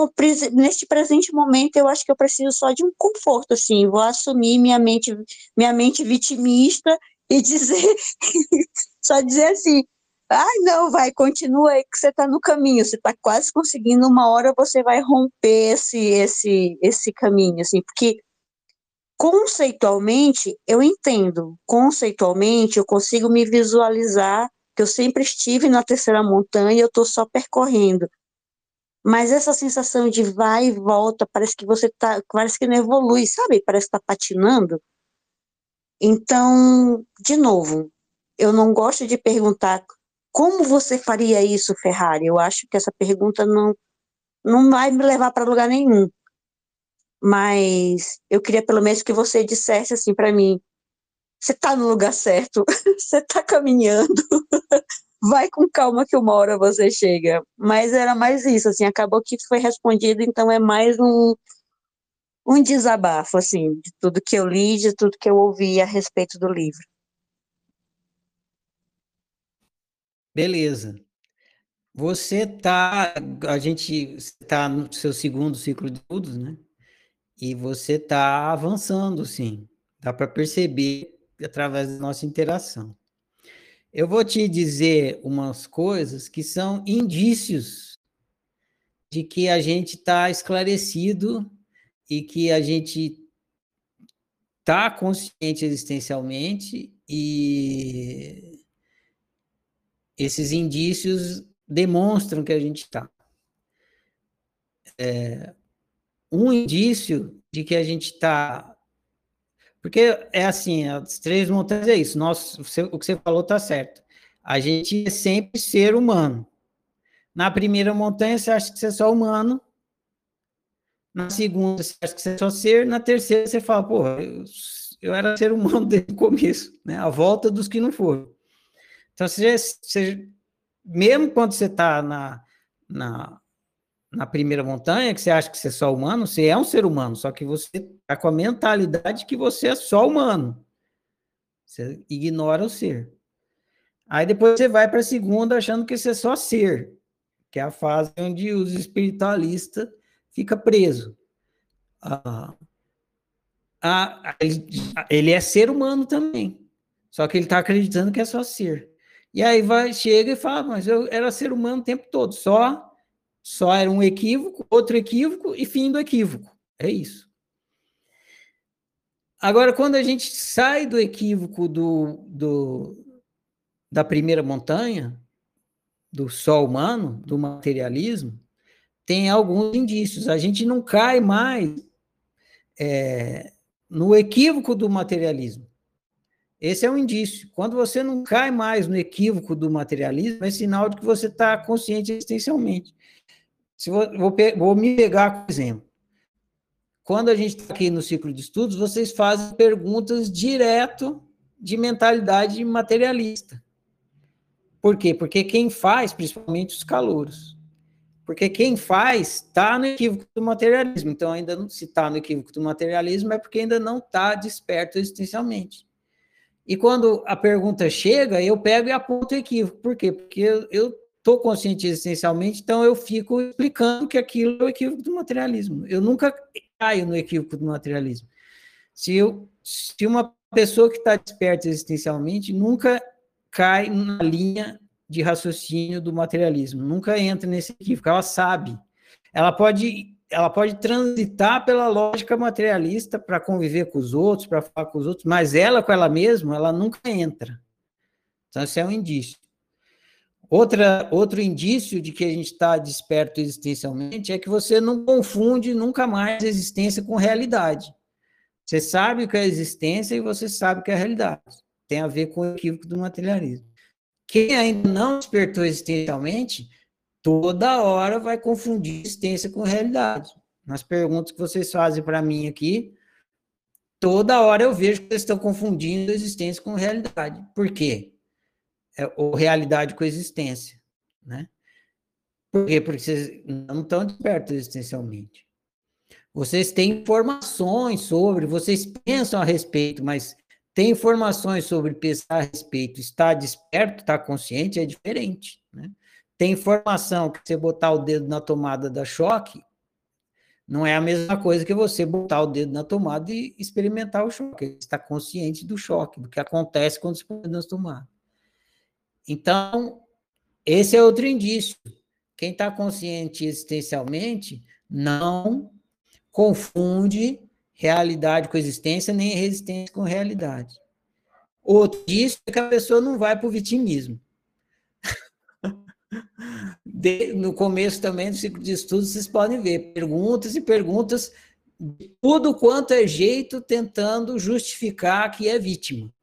neste presente momento eu acho que eu preciso só de um conforto assim. Vou assumir minha mente minha mente vitimista e dizer só dizer assim ai não vai continua aí que você está no caminho. Você está quase conseguindo uma hora você vai romper esse esse esse caminho assim. Porque conceitualmente eu entendo. Conceitualmente eu consigo me visualizar que eu sempre estive na terceira montanha eu estou só percorrendo mas essa sensação de vai e volta, parece que você tá, parece que não evolui, sabe? Parece que tá patinando. Então, de novo, eu não gosto de perguntar como você faria isso, Ferrari. Eu acho que essa pergunta não não vai me levar para lugar nenhum. Mas eu queria pelo menos que você dissesse assim para mim: você está no lugar certo, você está caminhando, vai com calma que uma hora você chega. Mas era mais isso, assim, acabou que foi respondido, então é mais um, um desabafo, assim, de tudo que eu li, de tudo que eu ouvi a respeito do livro. Beleza. Você tá, a gente está no seu segundo ciclo de estudos, né? E você está avançando, sim. Dá para perceber através da nossa interação. Eu vou te dizer umas coisas que são indícios de que a gente está esclarecido e que a gente está consciente existencialmente e esses indícios demonstram que a gente está. É, um indício de que a gente está. Porque é assim, as três montanhas é isso. Nosso, o que você falou está certo. A gente é sempre ser humano. Na primeira montanha, você acha que você é só humano. Na segunda, você acha que você é só ser. Na terceira, você fala, pô, eu, eu era ser humano desde o começo, né? A volta dos que não foram. Então, você, você mesmo quando você está na, na, na primeira montanha, que você acha que você é só humano, você é um ser humano, só que você está com a mentalidade que você é só humano. Você ignora o ser. Aí depois você vai para a segunda achando que você é só ser, que é a fase onde os espiritualistas fica preso. Ah, ah, ele, ele é ser humano também, só que ele está acreditando que é só ser. E aí vai, chega e fala, mas eu era ser humano o tempo todo, só só era um equívoco, outro equívoco e fim do equívoco. É isso. Agora, quando a gente sai do equívoco do, do, da primeira montanha, do só humano, do materialismo, tem alguns indícios. A gente não cai mais é, no equívoco do materialismo. Esse é um indício. Quando você não cai mais no equívoco do materialismo, é sinal de que você está consciente existencialmente. Se vou, vou, vou me pegar como exemplo. Quando a gente está aqui no ciclo de estudos, vocês fazem perguntas direto de mentalidade materialista. Por quê? Porque quem faz, principalmente os calouros, porque quem faz está no equívoco do materialismo. Então, ainda não se está no equívoco do materialismo, é porque ainda não está desperto existencialmente. E quando a pergunta chega, eu pego e aponto o equívoco. Por quê? Porque eu estou consciente existencialmente, então eu fico explicando que aquilo é o equívoco do materialismo. Eu nunca caio no equívoco do materialismo. Se, eu, se uma pessoa que está desperta existencialmente nunca cai na linha de raciocínio do materialismo, nunca entra nesse equívoco, ela sabe. Ela pode ela pode transitar pela lógica materialista para conviver com os outros, para falar com os outros, mas ela com ela mesma, ela nunca entra. Então, isso é um indício. Outra, outro indício de que a gente está desperto existencialmente é que você não confunde nunca mais existência com realidade. Você sabe o que é existência e você sabe o que é realidade. Tem a ver com o equívoco do materialismo. Quem ainda não despertou existencialmente toda hora vai confundir existência com realidade. Nas perguntas que vocês fazem para mim aqui, toda hora eu vejo que vocês estão confundindo existência com realidade. Por quê? É, ou realidade com existência, né? Por quê? Porque vocês não estão despertos existencialmente. Vocês têm informações sobre, vocês pensam a respeito, mas tem informações sobre pensar a respeito, estar desperto, estar consciente é diferente, né? Tem informação que você botar o dedo na tomada da choque, não é a mesma coisa que você botar o dedo na tomada e experimentar o choque. Está consciente do choque, do que acontece quando você põe o dedo na tomada. Então, esse é outro indício. Quem está consciente existencialmente não confunde realidade com existência, nem resistência com realidade. Outro indício é que a pessoa não vai para o vitimismo de, no começo também do ciclo de estudos, vocês podem ver perguntas e perguntas de tudo quanto é jeito tentando justificar que é vítima.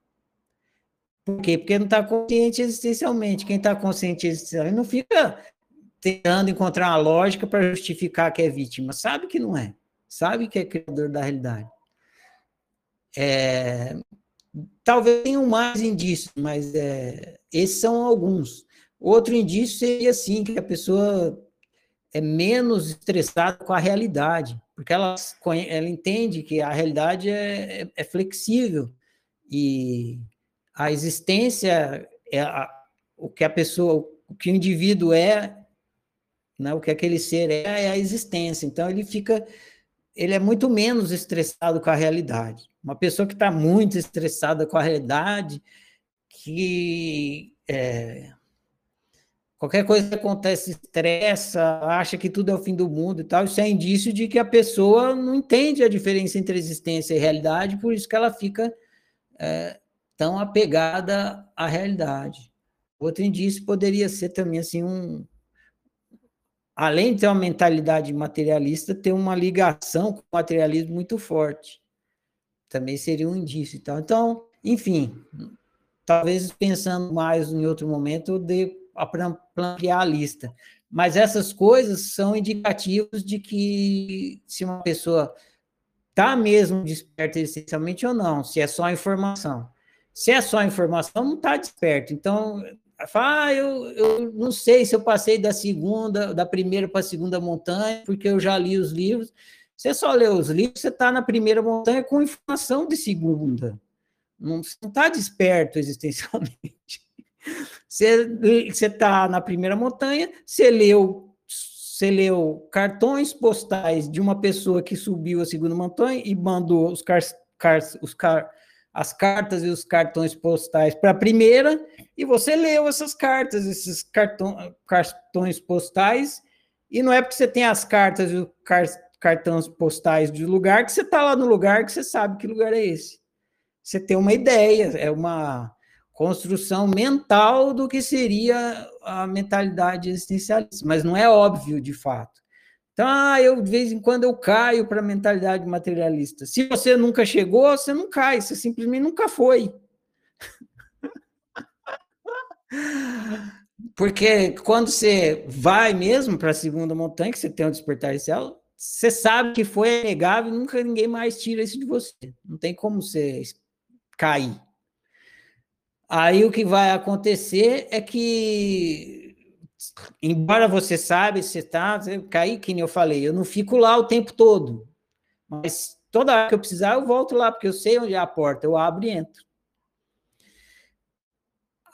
Por quê? Porque não está consciente existencialmente. Quem está consciente existencialmente não fica tentando encontrar uma lógica para justificar que é vítima. Sabe que não é. Sabe que é criador da realidade. É, talvez tenham mais indícios, mas é, esses são alguns. Outro indício seria, assim, que a pessoa é menos estressada com a realidade, porque ela, ela entende que a realidade é, é, é flexível e a existência é a, o que a pessoa, o que o indivíduo é, né, o que aquele ser é, é a existência. Então ele fica, ele é muito menos estressado com a realidade. Uma pessoa que está muito estressada com a realidade, que é, qualquer coisa que acontece estressa, acha que tudo é o fim do mundo e tal, isso é indício de que a pessoa não entende a diferença entre existência e realidade, por isso que ela fica é, tão apegada à realidade. Outro indício poderia ser também assim um além de ter uma mentalidade materialista, ter uma ligação com o materialismo muito forte. Também seria um indício. Então, então enfim, talvez pensando mais em outro momento, de ampliar a lista. Mas essas coisas são indicativos de que se uma pessoa está mesmo desperta essencialmente ou não, se é só informação. Se é só informação, não está desperto. Então, fala, ah, eu, eu não sei se eu passei da segunda, da primeira para a segunda montanha, porque eu já li os livros. Você só lê os livros, você está na primeira montanha com informação de segunda. Não está desperto existencialmente. Você está na primeira montanha, você leu, você leu cartões postais de uma pessoa que subiu a segunda montanha e mandou os, car, car, os car, as cartas e os cartões postais para a primeira, e você leu essas cartas, esses cartão, cartões postais, e não é porque você tem as cartas e os car, cartões postais de lugar que você está lá no lugar que você sabe que lugar é esse. Você tem uma ideia, é uma construção mental do que seria a mentalidade existencialista, mas não é óbvio de fato. Então, ah, eu de vez em quando eu caio para a mentalidade materialista. Se você nunca chegou, você não cai, você simplesmente nunca foi. Porque quando você vai mesmo para a segunda montanha, que você tem um despertar inicial, você sabe que foi negável e nunca ninguém mais tira isso de você. Não tem como você cair. Aí o que vai acontecer é que, embora você saiba, você está, cair, que nem eu falei, eu não fico lá o tempo todo. Mas toda hora que eu precisar, eu volto lá, porque eu sei onde é a porta, eu abro e entro.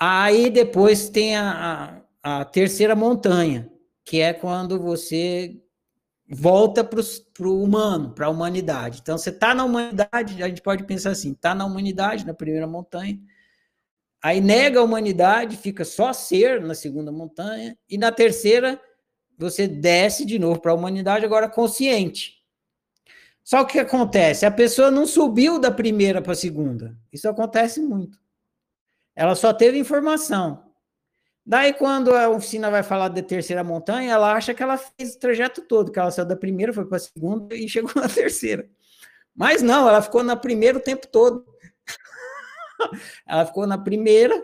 Aí depois tem a, a, a terceira montanha, que é quando você volta para o humano, para a humanidade. Então, você está na humanidade, a gente pode pensar assim, está na humanidade, na primeira montanha, Aí nega a humanidade, fica só ser na segunda montanha, e na terceira você desce de novo para a humanidade, agora consciente. Só que o que acontece? A pessoa não subiu da primeira para a segunda. Isso acontece muito. Ela só teve informação. Daí, quando a oficina vai falar da terceira montanha, ela acha que ela fez o trajeto todo, que ela saiu da primeira, foi para a segunda e chegou na terceira. Mas não, ela ficou na primeira o tempo todo. ela ficou na primeira,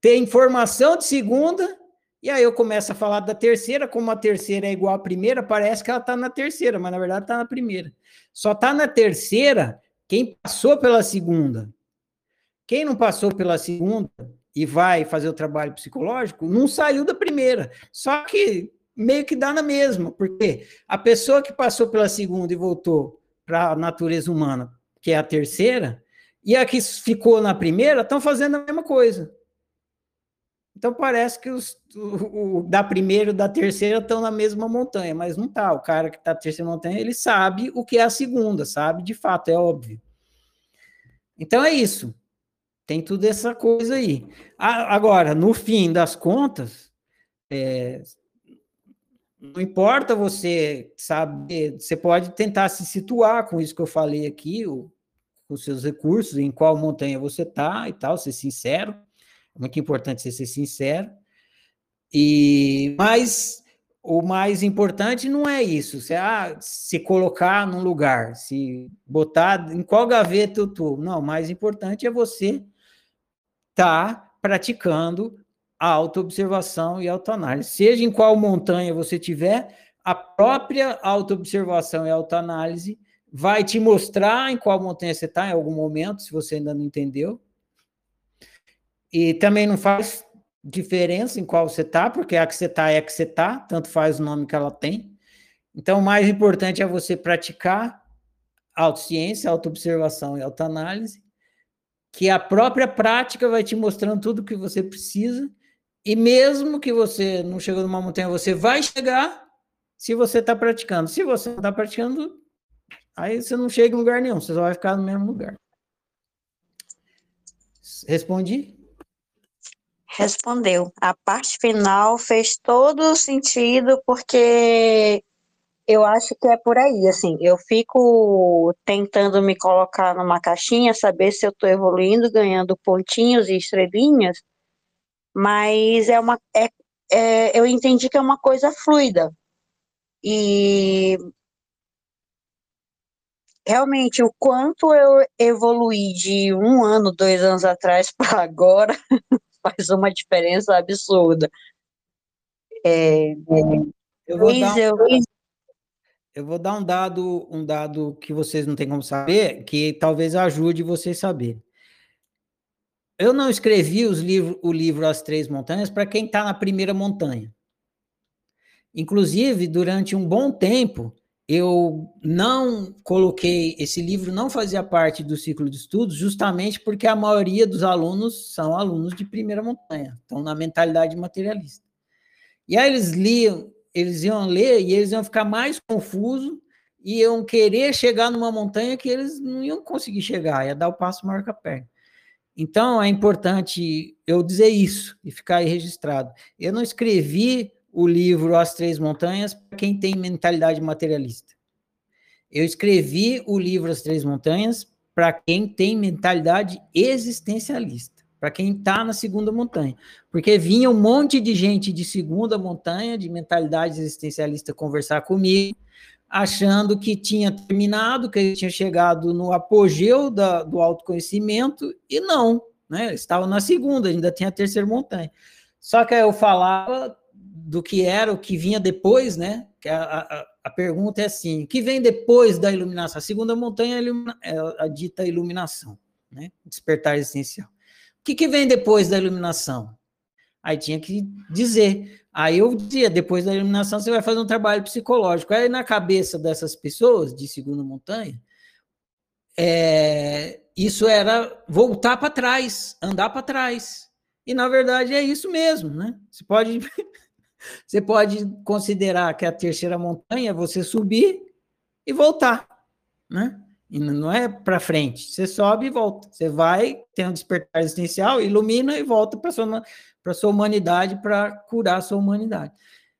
tem informação de segunda, e aí eu começo a falar da terceira, como a terceira é igual à primeira, parece que ela está na terceira, mas na verdade está na primeira. Só está na terceira quem passou pela segunda. Quem não passou pela segunda e vai fazer o trabalho psicológico, não saiu da primeira. Só que meio que dá na mesma, porque a pessoa que passou pela segunda e voltou para a natureza humana, que é a terceira, e a que ficou na primeira estão fazendo a mesma coisa. Então parece que os o, o, da primeira e da terceira estão na mesma montanha, mas não tá. O cara que está na terceira montanha, ele sabe o que é a segunda, sabe? De fato, é óbvio. Então é isso. Tem tudo essa coisa aí. Agora, no fim das contas, é, não importa você saber, você pode tentar se situar com isso que eu falei aqui, o, com seus recursos, em qual montanha você está e tal, ser sincero. É muito importante você ser sincero. E mas o mais importante não é isso, se, ah, se colocar num lugar, se botar em qual gaveta eu estou. Não, o mais importante é você estar tá praticando a autoobservação e autoanálise. Seja em qual montanha você tiver, a própria autoobservação e autoanálise vai te mostrar em qual montanha você está em algum momento, se você ainda não entendeu. E também não faz diferença em qual você está, porque a que você está é a que você está, tanto faz o nome que ela tem. Então, o mais importante é você praticar autociência, autoobservação e autoanálise, que a própria prática vai te mostrando tudo o que você precisa, e mesmo que você não chegou numa montanha, você vai chegar se você está praticando. Se você não está praticando, Aí você não chega em lugar nenhum, você só vai ficar no mesmo lugar. Respondi? Respondeu. A parte final fez todo sentido, porque eu acho que é por aí, assim, eu fico tentando me colocar numa caixinha, saber se eu estou evoluindo, ganhando pontinhos e estrelinhas, mas é uma, é, é, eu entendi que é uma coisa fluida, e realmente o quanto eu evoluí de um ano, dois anos atrás para agora, faz uma diferença absurda. É, eu vou dar... eu, eu vou dar um dado, um dado que vocês não têm como saber, que talvez ajude vocês a saber. Eu não escrevi os livro, o livro As Três Montanhas para quem está na primeira montanha. Inclusive, durante um bom tempo, eu não coloquei, esse livro não fazia parte do ciclo de estudos, justamente porque a maioria dos alunos são alunos de primeira montanha, estão na mentalidade materialista. E aí eles liam eles iam ler e eles iam ficar mais confusos e iam querer chegar numa montanha que eles não iam conseguir chegar, ia dar o passo maior que a perna. Então, é importante eu dizer isso e ficar aí registrado. Eu não escrevi o livro As Três Montanhas para quem tem mentalidade materialista. Eu escrevi o livro As Três Montanhas para quem tem mentalidade existencialista para quem está na segunda montanha. Porque vinha um monte de gente de segunda montanha, de mentalidade existencialista, conversar comigo, achando que tinha terminado, que tinha chegado no apogeu da, do autoconhecimento, e não, né? Estava na segunda, ainda tinha a terceira montanha. Só que eu falava do que era, o que vinha depois, né? A, a, a pergunta é assim: o que vem depois da iluminação? A segunda montanha é a, é a dita iluminação, né? Despertar essencial que, que vem depois da iluminação? Aí tinha que dizer. Aí eu dizia, depois da iluminação você vai fazer um trabalho psicológico. Aí na cabeça dessas pessoas de segunda montanha, é, isso era voltar para trás, andar para trás. E na verdade é isso mesmo, né? Você pode, você pode considerar que a terceira montanha é você subir e voltar, né? E não é para frente. Você sobe e volta. Você vai, tem um despertar existencial, ilumina e volta para sua para sua humanidade para curar a sua humanidade.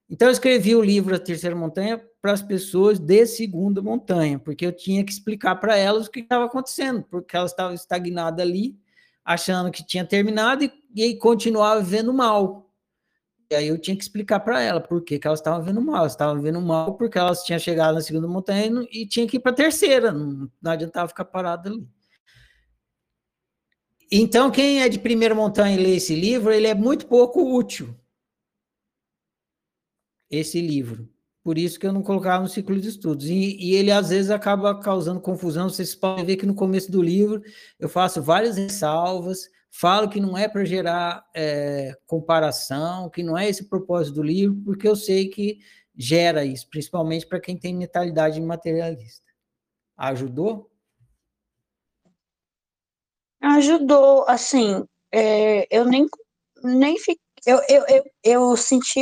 Então eu escrevi o livro A Terceira Montanha para as pessoas de segunda montanha, porque eu tinha que explicar para elas o que estava acontecendo, porque elas estavam estagnadas ali, achando que tinha terminado e, e continuavam vivendo mal. E aí eu tinha que explicar para ela por que, elas estavam vendo mal. Elas estavam vendo mal porque elas tinham chegado na segunda montanha e tinha que ir para a terceira. Não, não adiantava ficar parado ali. Então, quem é de primeira montanha e lê esse livro, ele é muito pouco útil. Esse livro. Por isso que eu não colocava no ciclo de estudos. E, e, ele, às vezes, acaba causando confusão. Vocês podem ver que no começo do livro eu faço várias ressalvas, Falo que não é para gerar é, comparação, que não é esse o propósito do livro, porque eu sei que gera isso, principalmente para quem tem mentalidade materialista. Ajudou? Ajudou, assim, é, eu nem, nem fiquei, eu, eu, eu, eu senti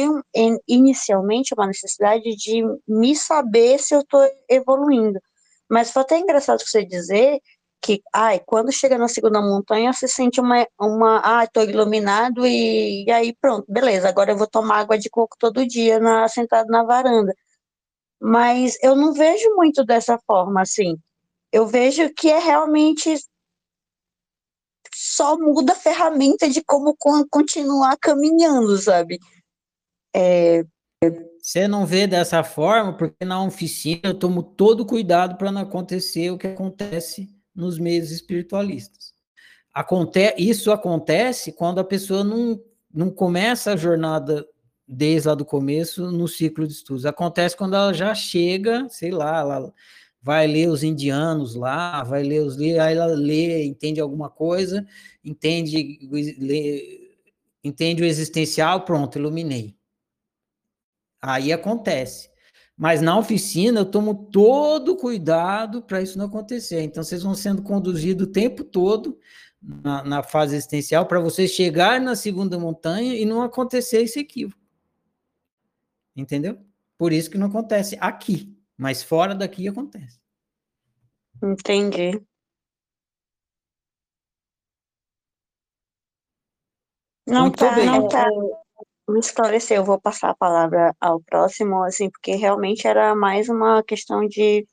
inicialmente uma necessidade de me saber se eu estou evoluindo, mas foi até engraçado você dizer que, ai, quando chega na segunda montanha, você sente uma, uma ah, estou iluminado e, e, aí pronto, beleza, agora eu vou tomar água de coco todo dia na, sentado na varanda. Mas eu não vejo muito dessa forma, assim. Eu vejo que é realmente só muda a ferramenta de como continuar caminhando, sabe? É... Você não vê dessa forma, porque na oficina eu tomo todo cuidado para não acontecer o que acontece nos meios espiritualistas. Aconte isso acontece quando a pessoa não, não começa a jornada desde lá do começo no ciclo de estudos. Acontece quando ela já chega, sei lá, ela vai ler os indianos lá, vai ler os aí ela lê, entende alguma coisa, entende, lê, entende o existencial, pronto, iluminei. Aí acontece. Mas na oficina eu tomo todo cuidado para isso não acontecer. Então vocês vão sendo conduzidos o tempo todo na, na fase existencial para vocês chegar na segunda montanha e não acontecer esse equívoco. Entendeu? Por isso que não acontece aqui, mas fora daqui acontece. Entendi. Não Muito tá, bem. não tá. Me esclareceu, eu vou passar a palavra ao próximo, assim, porque realmente era mais uma questão de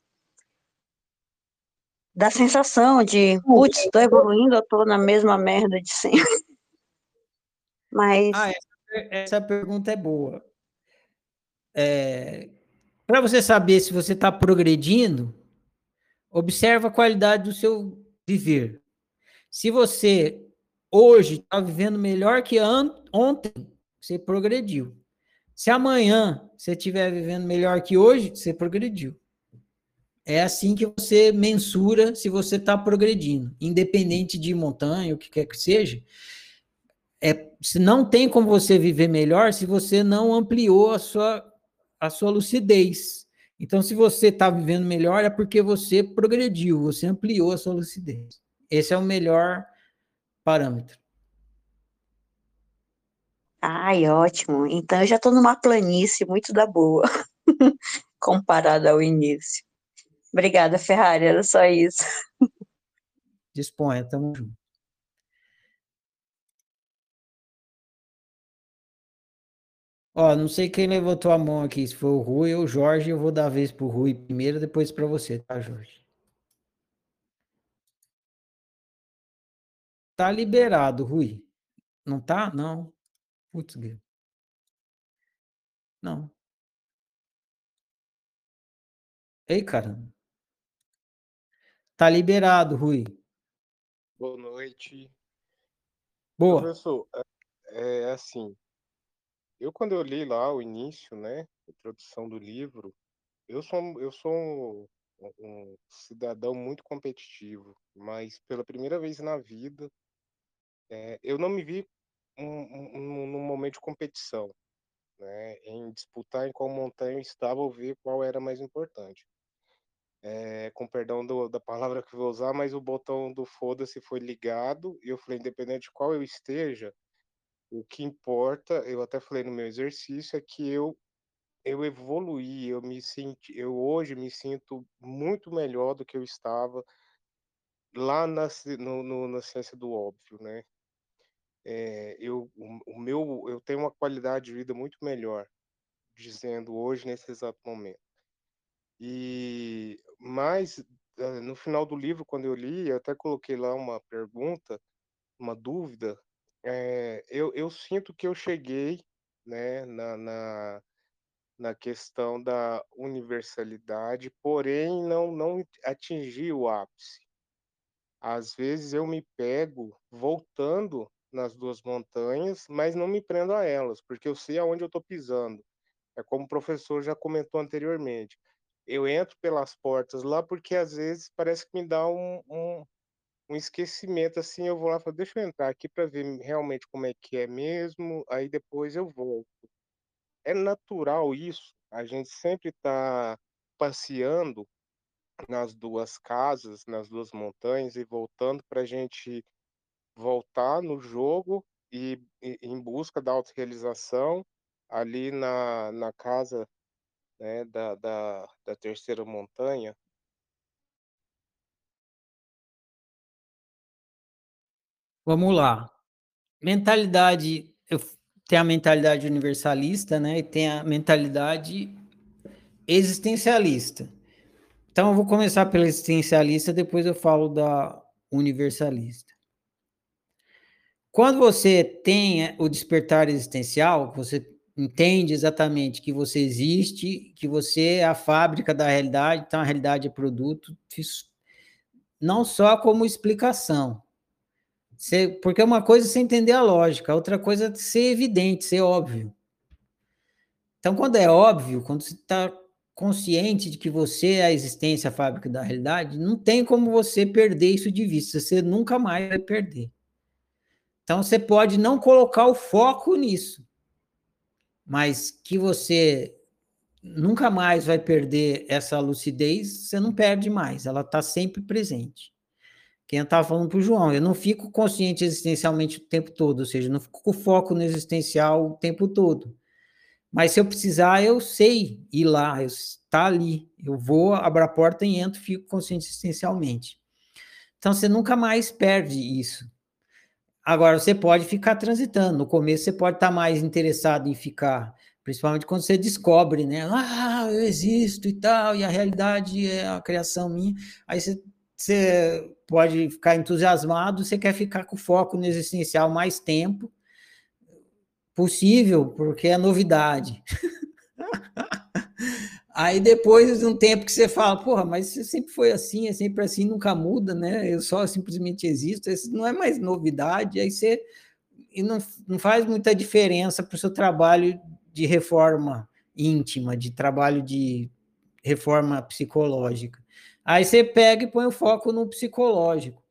da sensação de, putz, tô evoluindo, eu tô na mesma merda de sempre. Mas. Ah, essa, essa pergunta é boa. É, Para você saber se você está progredindo, observa a qualidade do seu viver. Se você hoje está vivendo melhor que ontem, você progrediu. Se amanhã você estiver vivendo melhor que hoje, você progrediu. É assim que você mensura se você está progredindo, independente de montanha, o que quer que seja. É, não tem como você viver melhor se você não ampliou a sua, a sua lucidez. Então, se você está vivendo melhor, é porque você progrediu, você ampliou a sua lucidez. Esse é o melhor parâmetro. Ai, ótimo. Então, eu já estou numa planície muito da boa, comparada ao início. Obrigada, Ferrari, era só isso. Disponha, tamo junto. Ó, não sei quem levantou a mão aqui, se foi o Rui ou o Jorge, eu vou dar a vez pro Rui primeiro, depois para você, tá, Jorge? Tá liberado, Rui. Não tá? Não. Putz, Não. Ei, caramba. Tá liberado, Rui. Boa noite. Boa. Professor, é, é assim, eu quando eu li lá o início, né, a introdução do livro, eu sou, eu sou um, um cidadão muito competitivo, mas pela primeira vez na vida, é, eu não me vi um, um, num momento de competição, né, em disputar em qual montanha eu estava ou ver qual era mais importante é, com perdão do, da palavra que vou usar, mas o botão do foda-se foi ligado e eu falei, independente de qual eu esteja, o que importa, eu até falei no meu exercício, é que eu eu evoluí, eu me senti, eu hoje me sinto muito melhor do que eu estava lá na, no, no, na ciência do óbvio, né? É, eu, o, o meu, eu tenho uma qualidade de vida muito melhor, dizendo hoje nesse exato momento. E mas eh, no final do livro, quando eu li, eu até coloquei lá uma pergunta, uma dúvida. É, eu, eu sinto que eu cheguei, né, na, na, na questão da universalidade, porém não não atingi o ápice. Às vezes eu me pego voltando nas duas montanhas, mas não me prendo a elas, porque eu sei aonde eu estou pisando. É como o professor já comentou anteriormente eu entro pelas portas lá porque às vezes parece que me dá um, um, um esquecimento assim. Eu vou lá e falo, deixa eu entrar aqui para ver realmente como é que é mesmo, aí depois eu volto. É natural isso, a gente sempre está passeando nas duas casas, nas duas montanhas e voltando para a gente voltar no jogo e, e em busca da autorrealização ali na, na casa né, da, da, da terceira montanha, Vamos lá. Mentalidade, tenho a mentalidade universalista, né? E tem a mentalidade existencialista. Então eu vou começar pela existencialista, depois eu falo da universalista. Quando você tem o despertar existencial, você entende exatamente que você existe, que você é a fábrica da realidade, então a realidade é produto, não só como explicação. Você, porque uma coisa é você entender a lógica, outra coisa é ser evidente, ser óbvio. Então, quando é óbvio, quando você está consciente de que você é a existência, a fábrica da realidade, não tem como você perder isso de vista, você nunca mais vai perder. Então, você pode não colocar o foco nisso, mas que você nunca mais vai perder essa lucidez, você não perde mais, ela está sempre presente. Quem estava falando para o João, eu não fico consciente existencialmente o tempo todo, ou seja, não fico com foco no existencial o tempo todo. Mas se eu precisar, eu sei ir lá, está ali. Eu vou, abro a porta e entro, fico consciente existencialmente. Então você nunca mais perde isso. Agora, você pode ficar transitando. No começo, você pode estar mais interessado em ficar, principalmente quando você descobre, né? Ah, eu existo e tal, e a realidade é a criação minha. Aí você, você pode ficar entusiasmado, você quer ficar com foco no existencial mais tempo possível, porque é novidade. Aí depois de um tempo que você fala, porra, mas você sempre foi assim, é sempre assim, nunca muda, né? Eu só simplesmente existo, isso não é mais novidade, aí você e não, não faz muita diferença para o seu trabalho de reforma íntima, de trabalho de reforma psicológica. Aí você pega e põe o foco no psicológico.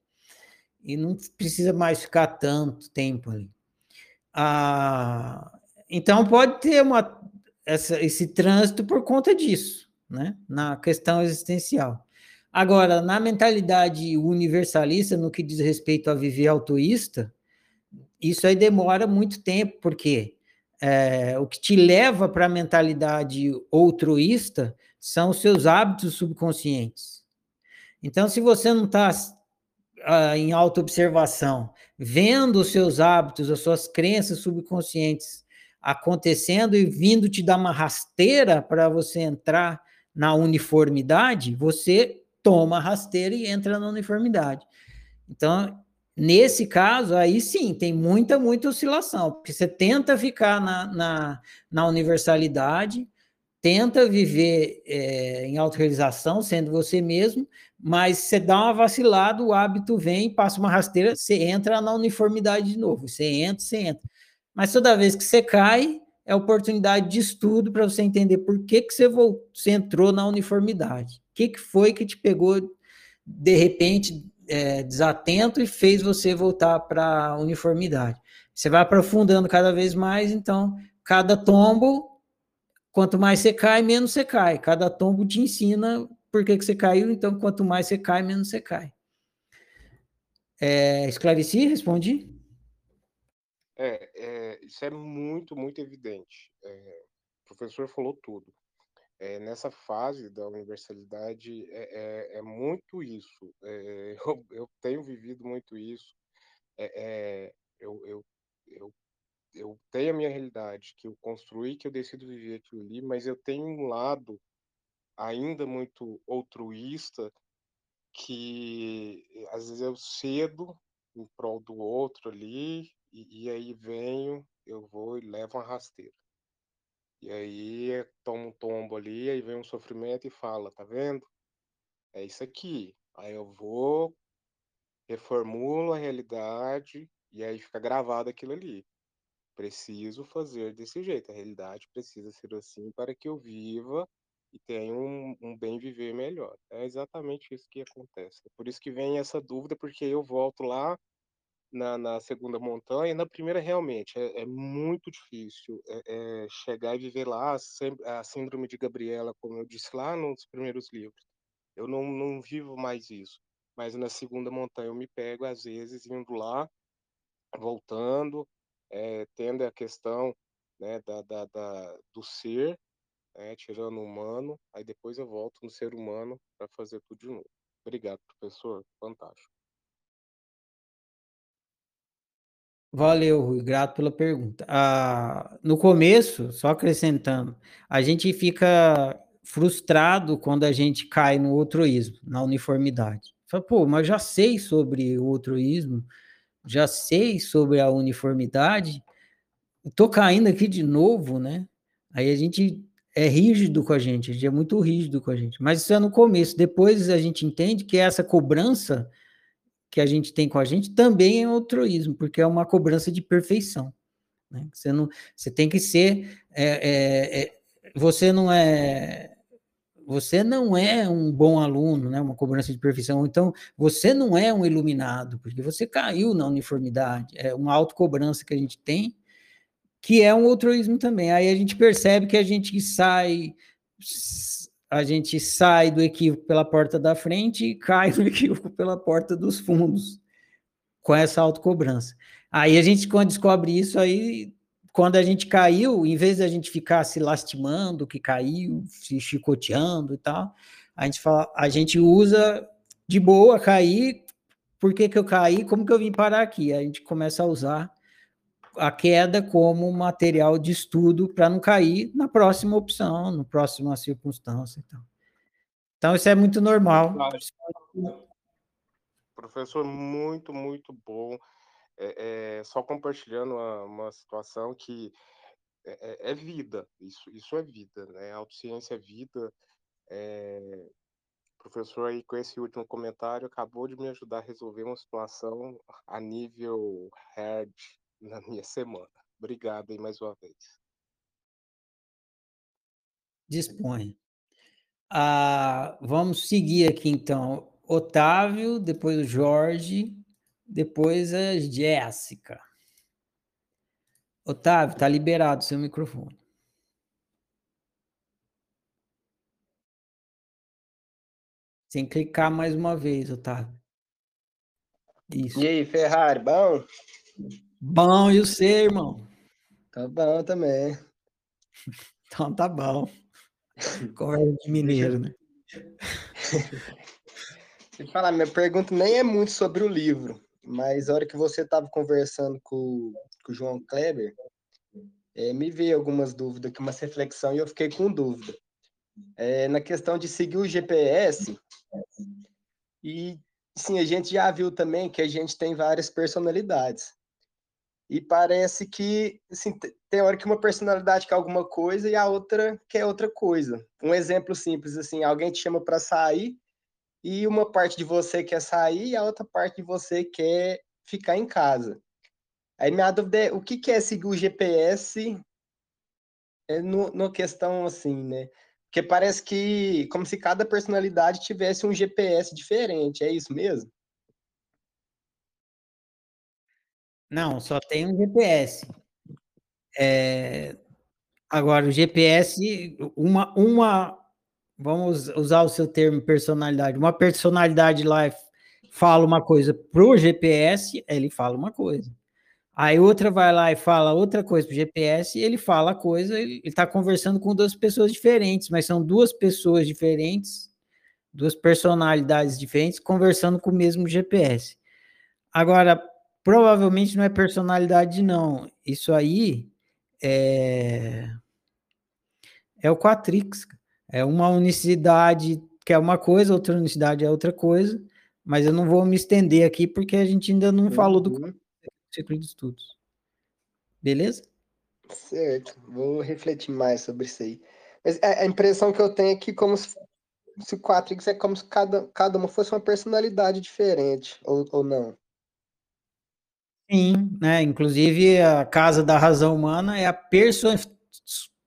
E não precisa mais ficar tanto tempo ali. Ah, então pode ter uma essa, esse trânsito por conta disso, né? na questão existencial. Agora, na mentalidade universalista, no que diz respeito a viver autoísta, isso aí demora muito tempo, porque é, o que te leva para a mentalidade altruísta são os seus hábitos subconscientes. Então, se você não está ah, em auto-observação, vendo os seus hábitos, as suas crenças subconscientes acontecendo e vindo te dar uma rasteira para você entrar na uniformidade, você toma rasteira e entra na uniformidade. Então, nesse caso, aí sim, tem muita, muita oscilação, porque você tenta ficar na, na, na universalidade, tenta viver é, em autorrealização, sendo você mesmo, mas você dá uma vacilada, o hábito vem, passa uma rasteira, você entra na uniformidade de novo, você entra, você entra. Mas toda vez que você cai, é oportunidade de estudo para você entender por que, que você, voltou, você entrou na uniformidade. O que, que foi que te pegou, de repente, é, desatento e fez você voltar para a uniformidade. Você vai aprofundando cada vez mais, então, cada tombo, quanto mais você cai, menos você cai. Cada tombo te ensina por que, que você caiu, então, quanto mais você cai, menos você cai. É, esclareci? Respondi? É, é, isso é muito, muito evidente. É, o professor falou tudo. É, nessa fase da universalidade é, é, é muito isso. É, eu, eu, tenho vivido muito isso. eu, eu, eu, eu tenho a minha realidade, que eu construí, que eu decido viver aquilo ali, mas eu tenho um lado ainda muito altruísta que às vezes eu cedo em prol do outro ali e, e aí venho, eu vou e levo uma rasteira. E aí tomo um tombo ali, aí vem um sofrimento e fala, tá vendo? É isso aqui. Aí eu vou, reformulo a realidade e aí fica gravado aquilo ali. Preciso fazer desse jeito. A realidade precisa ser assim para que eu viva e tenha um, um bem viver melhor. É exatamente isso que acontece. É por isso que vem essa dúvida, porque eu volto lá na, na segunda montanha. Na primeira, realmente, é, é muito difícil é, é chegar e viver lá a, síndrome de Gabriela, como eu disse lá nos primeiros livros. Eu não, não vivo mais isso. Mas na segunda montanha eu me pego, às vezes, indo lá, voltando, é, tendo a questão né, da, da, da, do ser, né, tirando o humano, aí depois eu volto no ser humano para fazer tudo de novo. Obrigado, professor. Fantástico. Valeu, Rui, grato pela pergunta. Ah, no começo, só acrescentando, a gente fica frustrado quando a gente cai no altruísmo, na uniformidade. Fala, pô, mas já sei sobre o altruísmo, já sei sobre a uniformidade, tô caindo aqui de novo, né? Aí a gente é rígido com a gente, a gente é muito rígido com a gente. Mas isso é no começo, depois a gente entende que essa cobrança que a gente tem com a gente também é altruísmo, porque é uma cobrança de perfeição. Né? Você, não, você tem que ser. É, é, é, você não é. Você não é um bom aluno, né? uma cobrança de perfeição. Então, você não é um iluminado, porque você caiu na uniformidade. É uma autocobrança que a gente tem, que é um altruísmo também. Aí a gente percebe que a gente sai a gente sai do equívoco pela porta da frente e cai no equívoco pela porta dos fundos, com essa autocobrança. Aí a gente, quando descobre isso, aí, quando a gente caiu, em vez da gente ficar se lastimando que caiu, se chicoteando e tal, a gente, fala, a gente usa de boa cair, por que, que eu caí, como que eu vim parar aqui. A gente começa a usar a queda como material de estudo para não cair na próxima opção, na próxima circunstância. Então, então isso é muito normal. Professor, muito, muito bom. É, é, só compartilhando uma, uma situação que é, é, é, vida, isso, isso é vida, né? A autociência é vida. É, professor aí com esse último comentário acabou de me ajudar a resolver uma situação a nível hard na minha semana. Obrigado aí mais uma vez. Dispõe. Ah, vamos seguir aqui então. Otávio, depois o Jorge, depois a Jéssica. Otávio, está liberado seu microfone. Sem clicar mais uma vez, Otávio. Isso. E aí, Ferrari, bom? Bom, e o seu, irmão? Tá bom também. Então tá bom. Conversa de mineiro, né? Eu falar, minha pergunta nem é muito sobre o livro, mas a hora que você estava conversando com, com o João Kleber, é, me veio algumas dúvidas, aqui, uma reflexão, e eu fiquei com dúvida. É, na questão de seguir o GPS, e sim, a gente já viu também que a gente tem várias personalidades. E parece que assim, tem hora que uma personalidade quer alguma coisa e a outra quer outra coisa. Um exemplo simples assim, alguém te chama para sair e uma parte de você quer sair e a outra parte de você quer ficar em casa. Aí minha dúvida é, o que, é seguir o GPS é no, no questão assim, né? Porque parece que como se cada personalidade tivesse um GPS diferente, é isso mesmo? Não, só tem um GPS. É... Agora, o GPS, uma, uma, vamos usar o seu termo personalidade, uma personalidade lá fala uma coisa pro GPS, ele fala uma coisa. Aí outra vai lá e fala outra coisa pro GPS, ele fala a coisa, ele está conversando com duas pessoas diferentes, mas são duas pessoas diferentes, duas personalidades diferentes, conversando com o mesmo GPS. Agora, provavelmente não é personalidade, não. Isso aí é, é o Quatrix. É uma unicidade que é uma coisa, outra unicidade é outra coisa, mas eu não vou me estender aqui porque a gente ainda não uhum. falou do uhum. ciclo de estudos. Beleza? Certo, vou refletir mais sobre isso aí. Mas a impressão que eu tenho é que como se, se o Quatrix é como se cada, cada uma fosse uma personalidade diferente, ou, ou não? Sim, né? Inclusive a casa da razão humana é a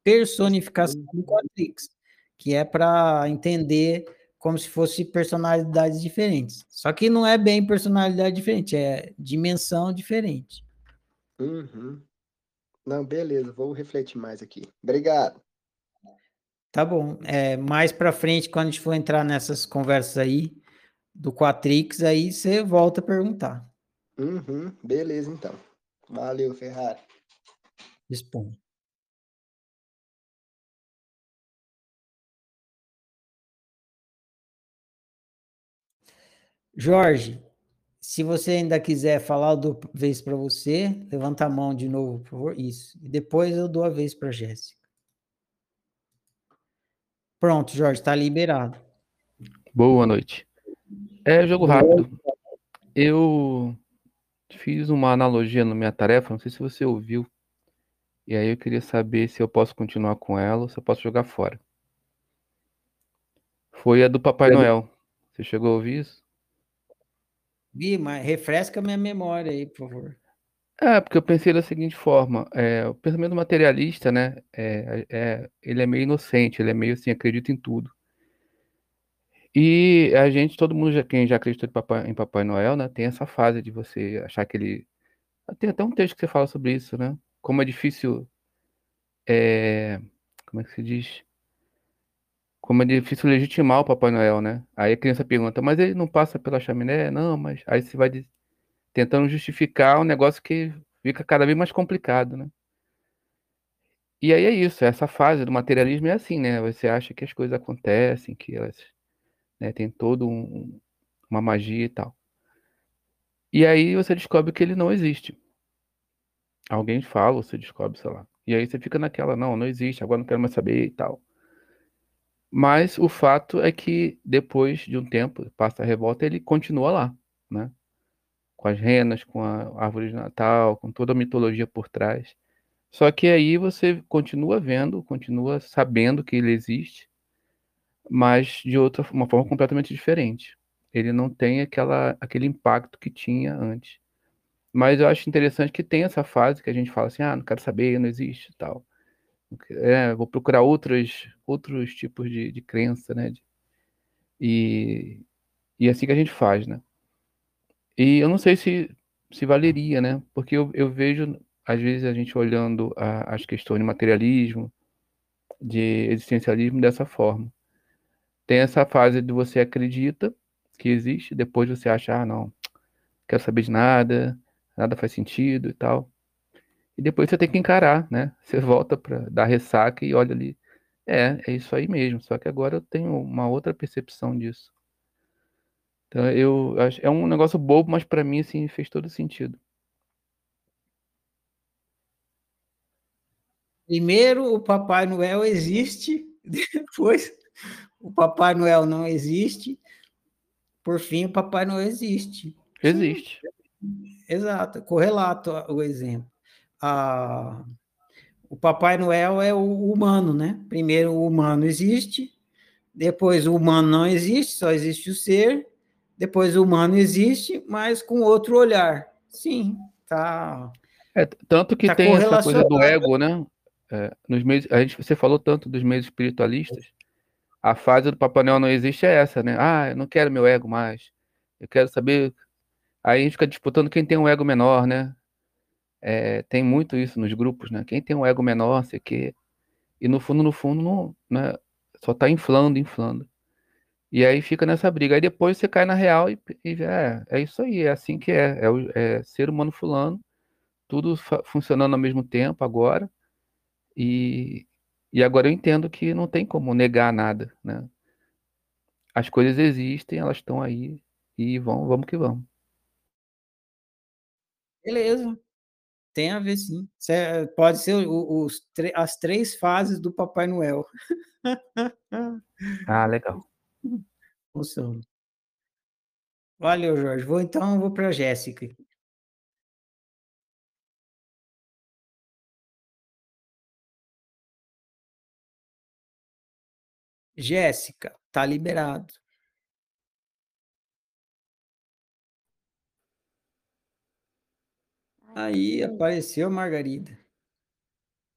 personificação do Quatrix, que é para entender como se fosse personalidades diferentes. Só que não é bem personalidade diferente, é dimensão diferente. Uhum. Não, beleza, vou refletir mais aqui. Obrigado. Tá bom. É, mais para frente, quando a gente for entrar nessas conversas aí do Quatrix, aí você volta a perguntar. Uhum, beleza, então. Valeu, Ferrari. Dispõe. Jorge, se você ainda quiser falar do vez para você, levanta a mão de novo, por favor. Isso. E depois eu dou a vez para Jéssica. Pronto, Jorge, está liberado. Boa noite. É jogo rápido. Eu fiz uma analogia na minha tarefa, não sei se você ouviu. E aí eu queria saber se eu posso continuar com ela ou se eu posso jogar fora. Foi a do Papai Noel. Você chegou a ouvir isso? Vi, mas refresca minha memória aí, por favor. É, porque eu pensei da seguinte forma, é, o pensamento materialista, né, é, é, ele é meio inocente, ele é meio assim, acredita em tudo. E a gente, todo mundo, já, quem já acreditou em Papai, em Papai Noel, né, tem essa fase de você achar que ele. Tem até um texto que você fala sobre isso, né? Como é difícil. É, como é que se diz? Como é difícil legitimar o Papai Noel, né? Aí a criança pergunta, mas ele não passa pela chaminé? Não, mas aí você vai tentando justificar um negócio que fica cada vez mais complicado, né? E aí é isso, essa fase do materialismo é assim, né? Você acha que as coisas acontecem, que elas né? Tem todo um, uma magia e tal. E aí você descobre que ele não existe. Alguém fala, você descobre, sei lá. E aí você fica naquela, não, não existe, agora não quero mais saber e tal. Mas o fato é que depois de um tempo, passa a revolta, ele continua lá, né? Com as renas, com a árvore de Natal, com toda a mitologia por trás. Só que aí você continua vendo, continua sabendo que ele existe, mas de outra uma forma completamente diferente. Ele não tem aquela, aquele impacto que tinha antes. Mas eu acho interessante que tem essa fase que a gente fala assim, ah, não quero saber, não existe tal. É, vou procurar outros, outros tipos de, de crença, né? E, e é assim que a gente faz, né? E eu não sei se, se valeria, né? Porque eu, eu vejo, às vezes, a gente olhando a, as questões de materialismo, de existencialismo dessa forma. Tem essa fase de você acredita que existe, depois você acha, ah, não, quero saber de nada, nada faz sentido e tal. E depois você tem que encarar, né? Você volta para dar ressaca e olha ali. É, é isso aí mesmo. Só que agora eu tenho uma outra percepção disso. Então eu acho é um negócio bobo, mas para mim assim fez todo sentido. Primeiro, o Papai Noel existe, depois o Papai Noel não existe, por fim o Papai Noel existe. Existe. Exato, correlato o exemplo a, o Papai Noel é o humano, né? Primeiro o humano existe, depois o humano não existe, só existe o ser, depois o humano existe, mas com outro olhar. Sim, tá. É, tanto que tá tem essa coisa do ego, né? É, nos meios, a gente, você falou tanto dos meios espiritualistas. A fase do Papai Noel não existe é essa, né? Ah, eu não quero meu ego mais. Eu quero saber. Aí a gente fica disputando quem tem um ego menor, né? É, tem muito isso nos grupos, né? Quem tem um ego menor, sei que. E no fundo, no fundo, não, né? só tá inflando, inflando. E aí fica nessa briga. Aí depois você cai na real e, e é, é isso aí, é assim que é. É, o, é ser humano fulano, tudo funcionando ao mesmo tempo agora. E, e agora eu entendo que não tem como negar nada, né? As coisas existem, elas estão aí e vão, vamos que vamos. Beleza. Tem a ver, sim. É, pode ser os, as três fases do Papai Noel. ah, legal. Funciona. Valeu, Jorge. Vou então, vou para a Jéssica. Jéssica, tá liberado. Aí apareceu a Margarida.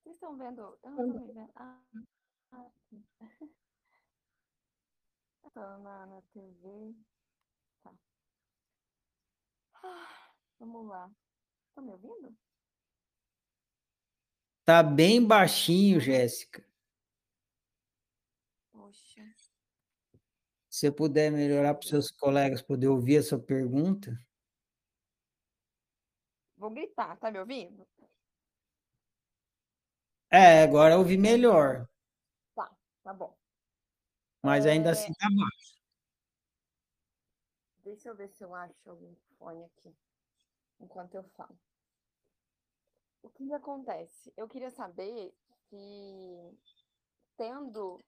Vocês estão vendo? Eu não estou vendo. Ah, ah. Tá na, na TV. Tá. Ah, vamos lá. Estão me ouvindo? Tá bem baixinho, Jéssica. Se você puder melhorar para os seus colegas poder ouvir a sua pergunta. Vou gritar, tá me ouvindo? É, agora eu ouvi melhor. Tá, tá bom. Mas ainda é... assim tá baixo. Deixa eu ver se eu acho algum fone aqui, enquanto eu falo. O que, que acontece? Eu queria saber se, tendo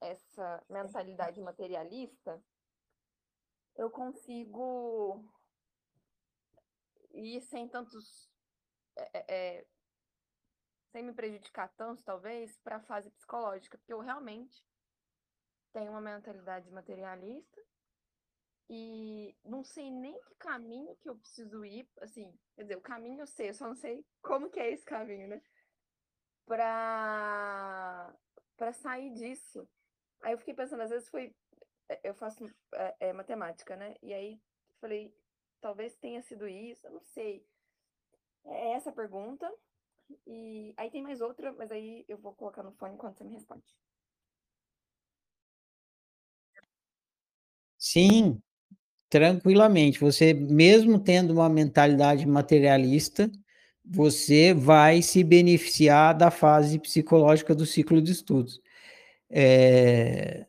essa mentalidade materialista, eu consigo e sem tantos. É, é, sem me prejudicar tanto, talvez, para a fase psicológica, porque eu realmente tenho uma mentalidade materialista e não sei nem que caminho que eu preciso ir, assim, quer dizer, o caminho eu sei, eu só não sei como que é esse caminho, né? Para para sair disso. Aí eu fiquei pensando, às vezes foi eu faço é, é, matemática, né? E aí falei, talvez tenha sido isso, eu não sei. É essa a pergunta. E aí tem mais outra, mas aí eu vou colocar no fone enquanto você me responde. Sim, tranquilamente. Você, mesmo tendo uma mentalidade materialista, você vai se beneficiar da fase psicológica do ciclo de estudos. É,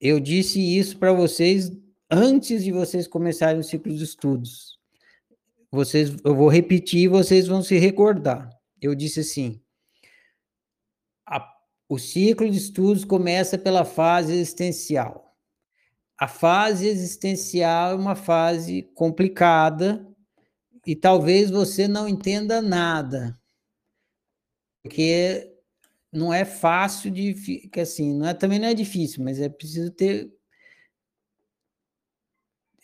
eu disse isso para vocês antes de vocês começarem o ciclo de estudos. vocês, eu vou repetir e vocês vão se recordar. Eu disse assim: a, o ciclo de estudos começa pela fase existencial. A fase existencial é uma fase complicada e talvez você não entenda nada, porque não é fácil de, que assim, não é também não é difícil, mas é preciso ter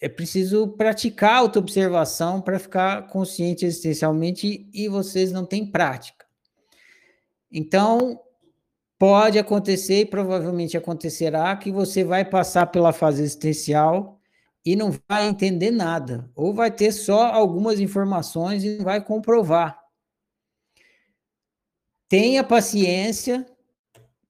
é preciso praticar autoobservação para ficar consciente existencialmente e vocês não têm prática. Então, pode acontecer e provavelmente acontecerá que você vai passar pela fase existencial e não vai entender nada, ou vai ter só algumas informações e não vai comprovar. Tenha paciência,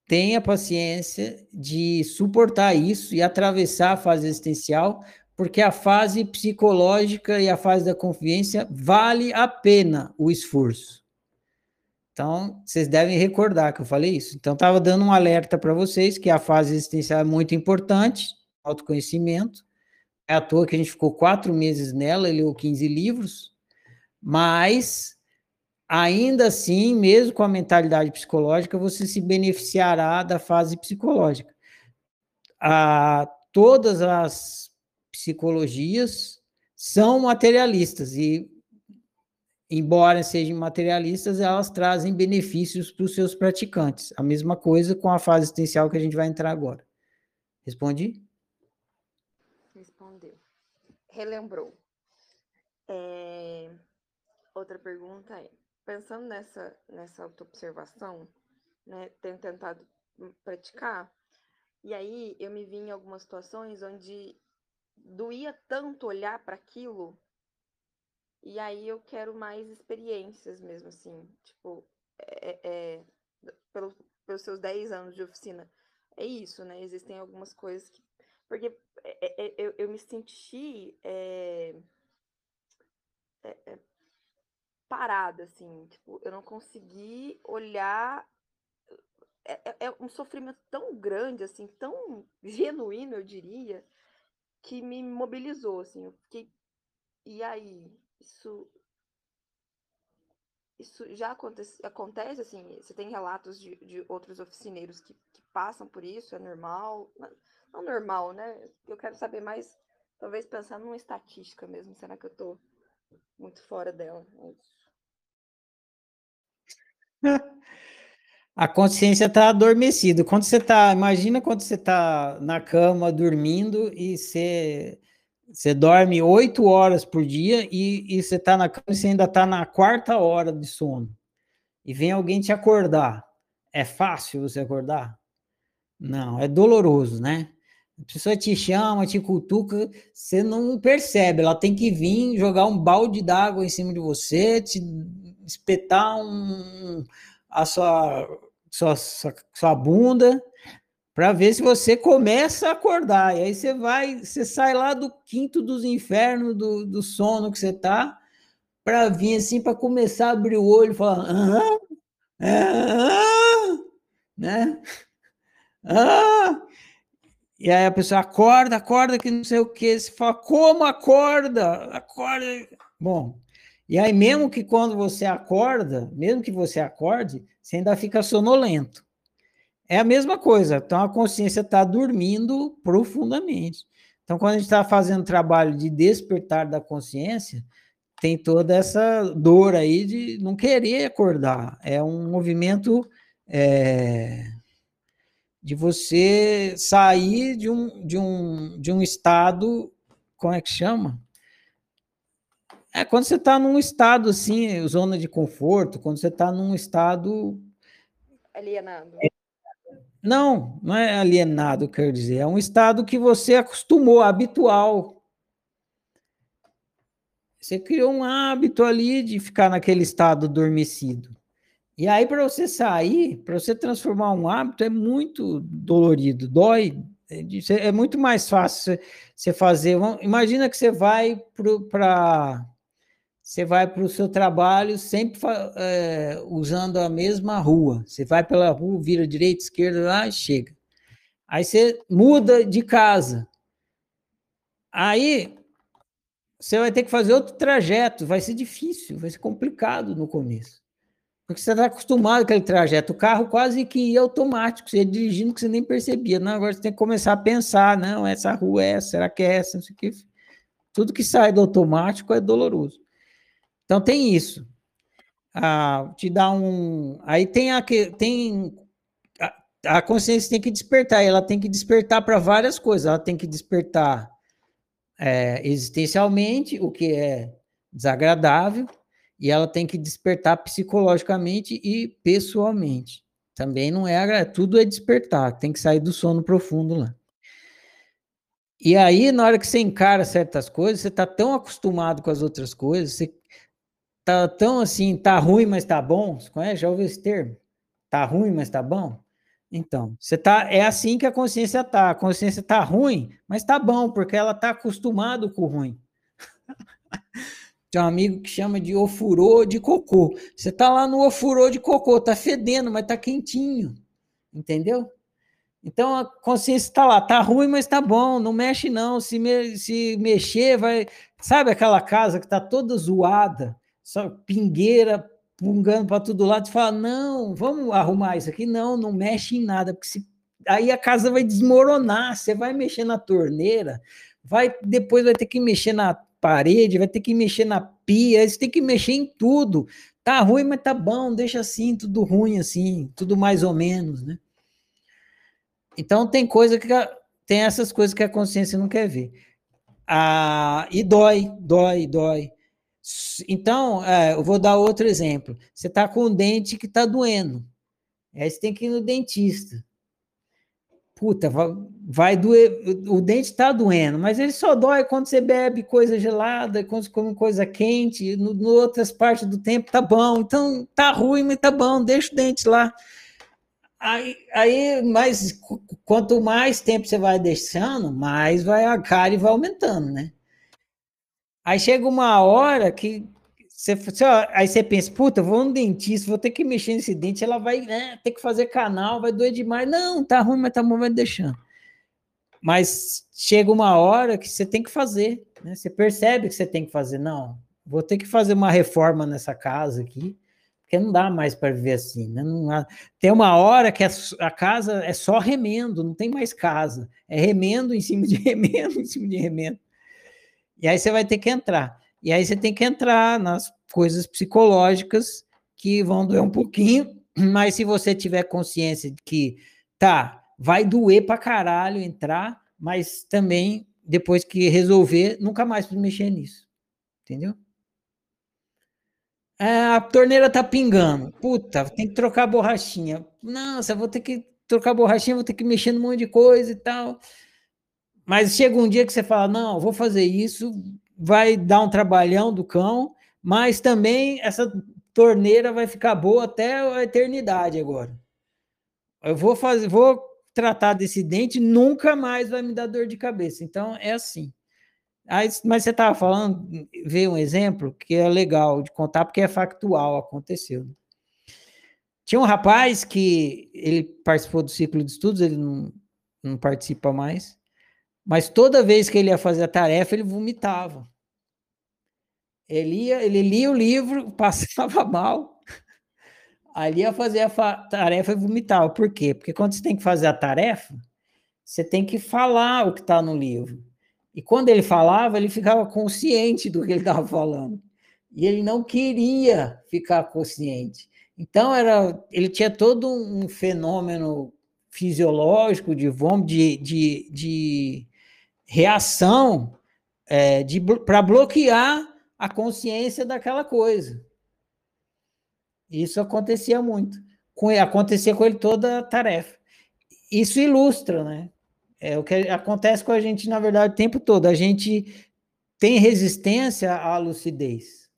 tenha paciência de suportar isso e atravessar a fase existencial, porque a fase psicológica e a fase da confiança vale a pena o esforço. Então, vocês devem recordar que eu falei isso. Então, estava dando um alerta para vocês que a fase existencial é muito importante, autoconhecimento. É à toa que a gente ficou quatro meses nela, leu 15 livros, mas ainda assim, mesmo com a mentalidade psicológica, você se beneficiará da fase psicológica. Ah, todas as psicologias são materialistas e, embora sejam materialistas, elas trazem benefícios para os seus praticantes. A mesma coisa com a fase existencial que a gente vai entrar agora. Respondi? Relembrou. É... Outra pergunta é: pensando nessa, nessa autoobservação, né, tenho tentado praticar, e aí eu me vi em algumas situações onde doía tanto olhar para aquilo. E aí eu quero mais experiências mesmo, assim. Tipo, é, é, pelo, pelos seus 10 anos de oficina. É isso, né? Existem algumas coisas que. Porque é, é, eu, eu me senti é, é, parada, assim. Tipo, eu não consegui olhar. É, é um sofrimento tão grande, assim, tão genuíno, eu diria, que me mobilizou, assim, eu fiquei, e aí, isso isso já acontece, acontece assim, você tem relatos de, de outros oficineiros que, que passam por isso, é normal, não normal, né, eu quero saber mais, talvez pensar numa estatística mesmo, será que eu tô muito fora dela, é. A consciência está adormecida. Quando você está, imagina quando você está na cama dormindo e você, você dorme oito horas por dia e, e você está na cama e você ainda está na quarta hora de sono. E vem alguém te acordar. É fácil você acordar? Não, é doloroso, né? A pessoa te chama, te cutuca, você não percebe. Ela tem que vir jogar um balde d'água em cima de você, te espetar um a sua, sua, sua, sua bunda para ver se você começa a acordar. E aí você vai, você sai lá do quinto dos infernos, do, do sono que você tá, para vir assim, para começar a abrir o olho e falar, ah, ah, né? Ah! E aí a pessoa acorda, acorda, que não sei o que. Você fala, como acorda? Acorda. Bom, e aí, mesmo que quando você acorda, mesmo que você acorde, você ainda fica sonolento. É a mesma coisa. Então, a consciência está dormindo profundamente. Então, quando a gente está fazendo trabalho de despertar da consciência, tem toda essa dor aí de não querer acordar. É um movimento é, de você sair de um, de, um, de um estado, como é que chama? É quando você está num estado assim, zona de conforto, quando você está num estado. Alienado. Não, não é alienado, quer dizer, é um estado que você acostumou, habitual. Você criou um hábito ali de ficar naquele estado adormecido. E aí, para você sair, para você transformar um hábito, é muito dolorido, dói. É, é muito mais fácil você fazer. Imagina que você vai para você vai para o seu trabalho sempre é, usando a mesma rua. Você vai pela rua, vira direita, esquerda, lá e chega. Aí você muda de casa. Aí você vai ter que fazer outro trajeto, vai ser difícil, vai ser complicado no começo. Porque você está acostumado com aquele trajeto. O carro quase que ia automático, você ia dirigindo que você nem percebia. Não, agora você tem que começar a pensar, não, essa rua é essa, será que é essa? Não sei o que. Tudo que sai do automático é doloroso. Então tem isso. Ah, te dá um. Aí tem a tem a, a consciência tem que despertar, ela tem que despertar para várias coisas. Ela tem que despertar é, existencialmente, o que é desagradável, e ela tem que despertar psicologicamente e pessoalmente. Também não é tudo é despertar, tem que sair do sono profundo lá. E aí, na hora que você encara certas coisas, você está tão acostumado com as outras coisas, você tá tão assim, tá ruim, mas tá bom. Você conhece? Já ouviu esse termo? Tá ruim, mas tá bom? Então, você tá, é assim que a consciência tá. A consciência tá ruim, mas tá bom, porque ela tá acostumado com o ruim. Tem um amigo que chama de ofurô de cocô. Você tá lá no ofurô de cocô, tá fedendo, mas tá quentinho. Entendeu? Então a consciência está lá, tá ruim, mas tá bom, não mexe não. Se, me, se mexer, vai. Sabe aquela casa que tá toda zoada, só pingueira pungando para todo lado, você fala: não, vamos arrumar isso aqui. Não, não mexe em nada, porque se... aí a casa vai desmoronar. Você vai mexer na torneira, vai depois vai ter que mexer na parede, vai ter que mexer na pia, você tem que mexer em tudo. Tá ruim, mas tá bom, deixa assim, tudo ruim assim, tudo mais ou menos, né? Então tem coisa que tem essas coisas que a consciência não quer ver. Ah, e dói, dói, dói. Então, é, eu vou dar outro exemplo. Você está com um dente que está doendo. Aí você tem que ir no dentista. Puta, vai, doer. O dente está doendo, mas ele só dói quando você bebe coisa gelada, quando você come coisa quente. No, no outras partes do tempo tá bom. Então tá ruim, mas tá bom. Deixa o dente lá. Aí, aí, mas quanto mais tempo você vai deixando, mais vai a cárie vai aumentando, né? Aí chega uma hora que você, aí você pensa, puta, vou no dentista, vou ter que mexer nesse dente, ela vai né, ter que fazer canal, vai doer demais. Não, tá ruim, mas tá bom, vai deixando. Mas chega uma hora que você tem que fazer, né? Você percebe que você tem que fazer. Não, vou ter que fazer uma reforma nessa casa aqui porque não dá mais para viver assim. Né? Há... tem uma hora que a, casa é só remendo, não tem mais casa. É remendo em cima de remendo, em cima de remendo. E aí você vai ter que entrar. E aí você tem que entrar nas coisas psicológicas que vão doer um pouquinho, mas se você tiver consciência de que, tá, vai doer para caralho entrar, mas também, depois que resolver, nunca mais mexer nisso. Entendeu? É, a torneira tá pingando. Puta, tem que trocar a borrachinha. Nossa, vou ter que trocar a borrachinha, vou ter que mexer num monte de coisa e tal. Mas chega um dia que você fala: não, vou fazer isso, vai dar um trabalhão do cão, mas também essa torneira vai ficar boa até a eternidade agora. Eu vou fazer, vou tratar desse dente, nunca mais vai me dar dor de cabeça. Então é assim. Aí, mas você estava falando, ver um exemplo que é legal de contar, porque é factual, aconteceu. Tinha um rapaz que ele participou do ciclo de estudos, ele não, não participa mais, mas toda vez que ele ia fazer a tarefa, ele vomitava. Ele, ia, ele lia o livro, passava mal, ali ia fazer a tarefa e vomitava. Por quê? Porque quando você tem que fazer a tarefa, você tem que falar o que está no livro. E quando ele falava, ele ficava consciente do que ele estava falando. E ele não queria ficar consciente. Então, era, ele tinha todo um fenômeno fisiológico de vômito, de, de, de reação é, para bloquear a consciência daquela coisa. Isso acontecia muito. Com, acontecia com ele toda a tarefa. Isso ilustra, né? É o que acontece com a gente, na verdade, o tempo todo. A gente tem resistência à lucidez.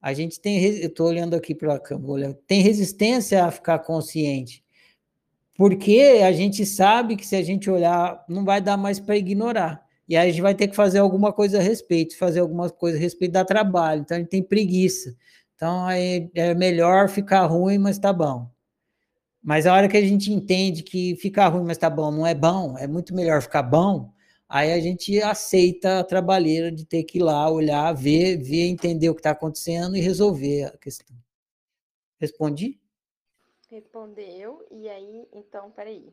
A gente tem, eu estou olhando aqui para a câmera, tem resistência a ficar consciente. Porque a gente sabe que se a gente olhar, não vai dar mais para ignorar. E aí a gente vai ter que fazer alguma coisa a respeito, fazer alguma coisa a respeito da trabalho. Então a gente tem preguiça. Então aí é melhor ficar ruim, mas tá bom. Mas a hora que a gente entende que ficar ruim, mas tá bom, não é bom, é muito melhor ficar bom, aí a gente aceita a trabalheira de ter que ir lá, olhar, ver, ver, entender o que está acontecendo e resolver a questão. Respondi? Respondeu, e aí, então, peraí.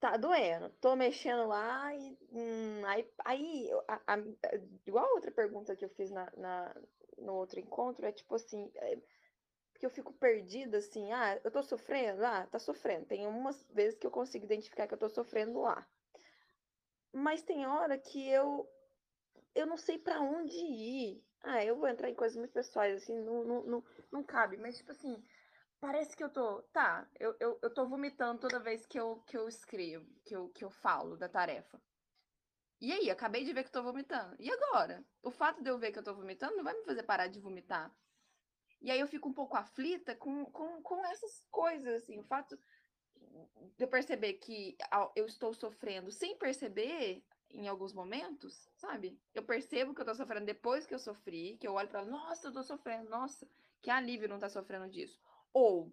Tá doendo, tô mexendo lá e hum, aí, aí a, a, igual a outra pergunta que eu fiz na, na, no outro encontro, é tipo assim, é, porque eu fico perdida assim, ah, eu tô sofrendo, ah, tá sofrendo. Tem umas vezes que eu consigo identificar que eu tô sofrendo lá. Mas tem hora que eu eu não sei para onde ir. Ah, eu vou entrar em coisas muito pessoais, assim, não, não, não, não cabe, mas tipo assim, parece que eu tô. Tá, eu, eu, eu tô vomitando toda vez que eu, que eu escrevo, que eu, que eu falo da tarefa. E aí, acabei de ver que eu tô vomitando. E agora? O fato de eu ver que eu tô vomitando não vai me fazer parar de vomitar. E aí eu fico um pouco aflita com, com, com essas coisas, assim. O fato de eu perceber que eu estou sofrendo sem perceber em alguns momentos, sabe? Eu percebo que eu tô sofrendo depois que eu sofri, que eu olho para, nossa, eu tô sofrendo, nossa, que alívio não tá sofrendo disso. Ou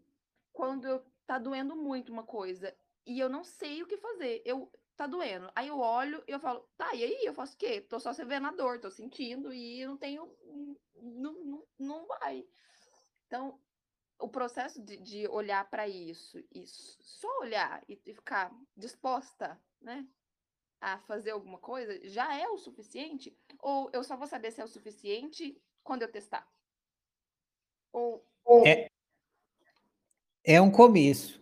quando eu, tá doendo muito uma coisa e eu não sei o que fazer, eu tá doendo. Aí eu olho e eu falo, tá, e aí eu faço o quê? Tô só vendo a dor, tô sentindo e não tenho, não, não, não vai. Então, o processo de, de olhar para isso e só olhar e, e ficar disposta, né, a fazer alguma coisa, já é o suficiente? Ou eu só vou saber se é o suficiente quando eu testar? Ou, ou... É, é um começo.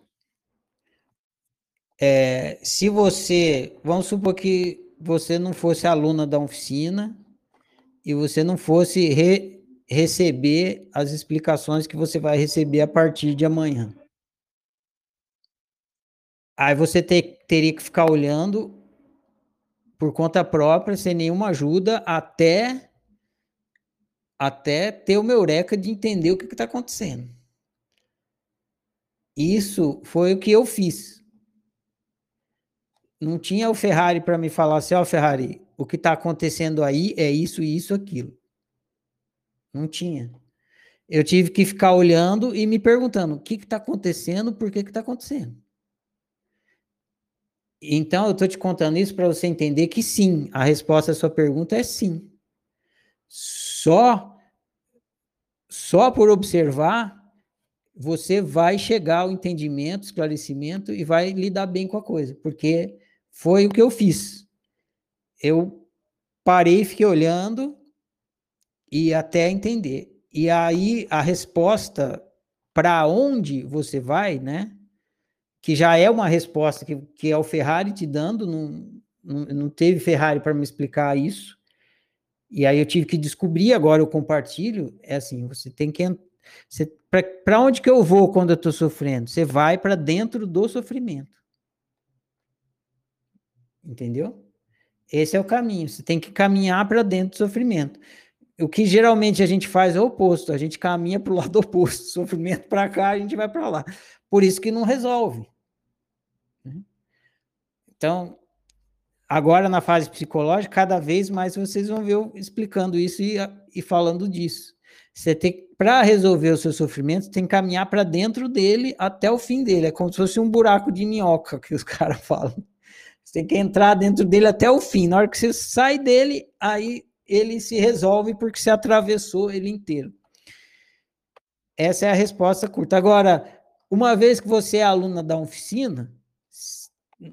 É, se você, vamos supor que você não fosse aluna da oficina e você não fosse re, receber as explicações que você vai receber a partir de amanhã. Aí você ter, teria que ficar olhando por conta própria, sem nenhuma ajuda, até até ter o meu eureka de entender o que está acontecendo. Isso foi o que eu fiz. Não tinha o Ferrari para me falar assim, ó, oh, Ferrari, o que está acontecendo aí é isso, isso, aquilo. Não tinha. Eu tive que ficar olhando e me perguntando o que está acontecendo, por que está acontecendo. Então, eu estou te contando isso para você entender que sim, a resposta à sua pergunta é sim. Só só por observar, você vai chegar ao entendimento, esclarecimento e vai lidar bem com a coisa, porque foi o que eu fiz. Eu parei, fiquei olhando e até entender. E aí a resposta para onde você vai, né? Que já é uma resposta que, que é o Ferrari te dando, não, não, não teve Ferrari para me explicar isso. E aí eu tive que descobrir, agora eu compartilho, é assim, você tem que para onde que eu vou quando eu estou sofrendo? Você vai para dentro do sofrimento. Entendeu? Esse é o caminho. Você tem que caminhar para dentro do sofrimento. O que geralmente a gente faz é o oposto, a gente caminha para o lado oposto, sofrimento para cá, a gente vai para lá. Por isso que não resolve. Né? Então, agora na fase psicológica, cada vez mais vocês vão ver eu explicando isso e, e falando disso. Você tem para resolver o seu sofrimento, tem que caminhar para dentro dele até o fim dele. É como se fosse um buraco de minhoca que os caras falam. Você tem que entrar dentro dele até o fim. Na hora que você sai dele, aí ele se resolve porque se atravessou ele inteiro. Essa é a resposta curta. Agora, uma vez que você é aluna da oficina,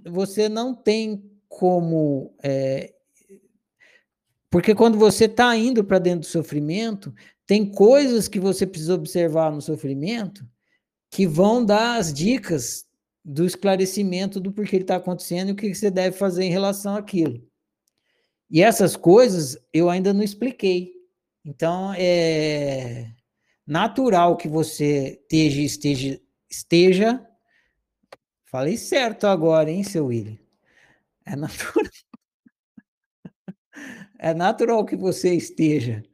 você não tem como. É, porque quando você está indo para dentro do sofrimento, tem coisas que você precisa observar no sofrimento que vão dar as dicas do esclarecimento do porquê ele está acontecendo e o que você deve fazer em relação àquilo. E essas coisas eu ainda não expliquei. Então, é natural que você esteja, esteja, esteja. Falei certo agora, hein, seu William? É natural. É natural que você esteja.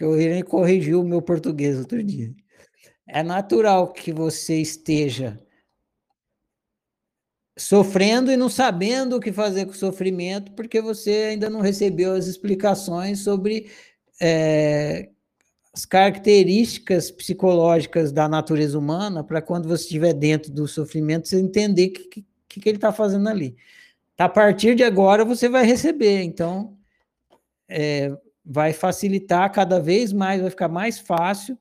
Que o William corrigiu o meu português outro dia. É natural que você esteja sofrendo e não sabendo o que fazer com o sofrimento, porque você ainda não recebeu as explicações sobre é, as características psicológicas da natureza humana, para quando você estiver dentro do sofrimento, você entender o que, que, que ele está fazendo ali. a partir de agora você vai receber. Então, é, vai facilitar cada vez mais, vai ficar mais fácil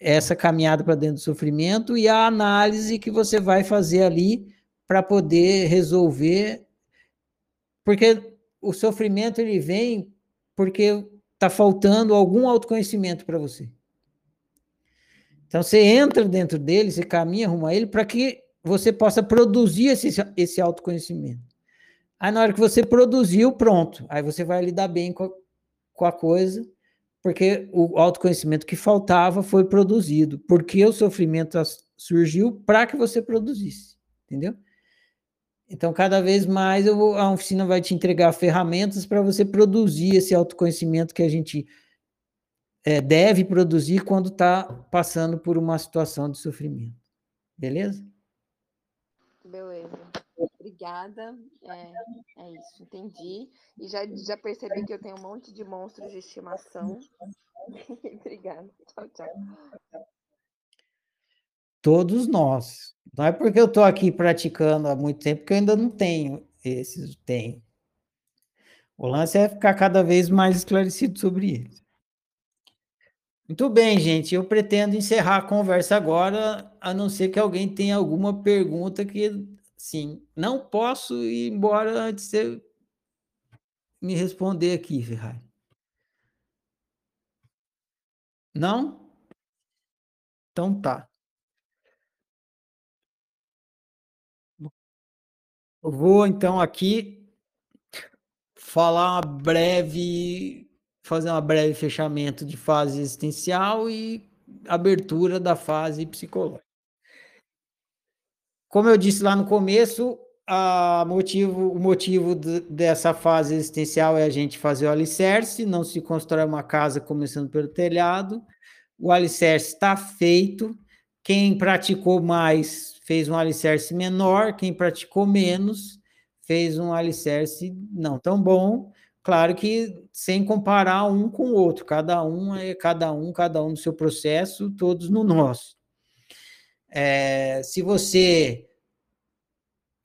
essa caminhada para dentro do sofrimento e a análise que você vai fazer ali para poder resolver, porque o sofrimento ele vem porque está faltando algum autoconhecimento para você. Então você entra dentro dele, você caminha rumo a ele para que você possa produzir esse, esse autoconhecimento. Aí na hora que você produziu, pronto. Aí você vai lidar bem com com a coisa, porque o autoconhecimento que faltava foi produzido, porque o sofrimento surgiu para que você produzisse, entendeu? Então, cada vez mais eu, a oficina vai te entregar ferramentas para você produzir esse autoconhecimento que a gente é, deve produzir quando está passando por uma situação de sofrimento. Beleza? Beleza. Obrigada. É, é isso, entendi. E já, já percebi que eu tenho um monte de monstros de estimação. Obrigada. Tchau, tchau. Todos nós. Não é porque eu estou aqui praticando há muito tempo que eu ainda não tenho esses. Tenho. O lance é ficar cada vez mais esclarecido sobre eles. Muito bem, gente. Eu pretendo encerrar a conversa agora, a não ser que alguém tenha alguma pergunta que, sim, não posso ir embora antes de você me responder aqui, Ferrari. Não? Então tá. Eu vou então aqui falar uma breve fazer uma breve fechamento de fase existencial e abertura da fase psicológica. Como eu disse lá no começo, a motivo, o motivo de, dessa fase existencial é a gente fazer o alicerce, não se constrói uma casa começando pelo telhado. O alicerce está feito. Quem praticou mais fez um alicerce menor, quem praticou menos fez um alicerce não tão bom. Claro que sem comparar um com o outro, cada um é cada um, cada um no seu processo, todos no nosso. É, se você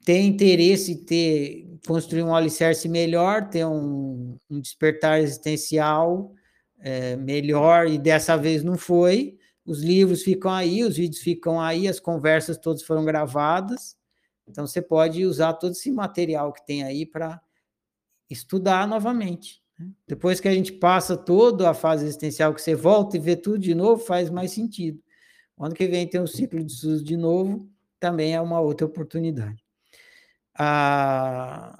tem interesse em ter, construir um alicerce melhor, ter um, um despertar existencial é, melhor, e dessa vez não foi, os livros ficam aí, os vídeos ficam aí, as conversas todas foram gravadas, então você pode usar todo esse material que tem aí para estudar novamente. Né? Depois que a gente passa toda a fase existencial, que você volta e vê tudo de novo, faz mais sentido. O ano que vem tem um ciclo de estudos de novo, também é uma outra oportunidade. Ah,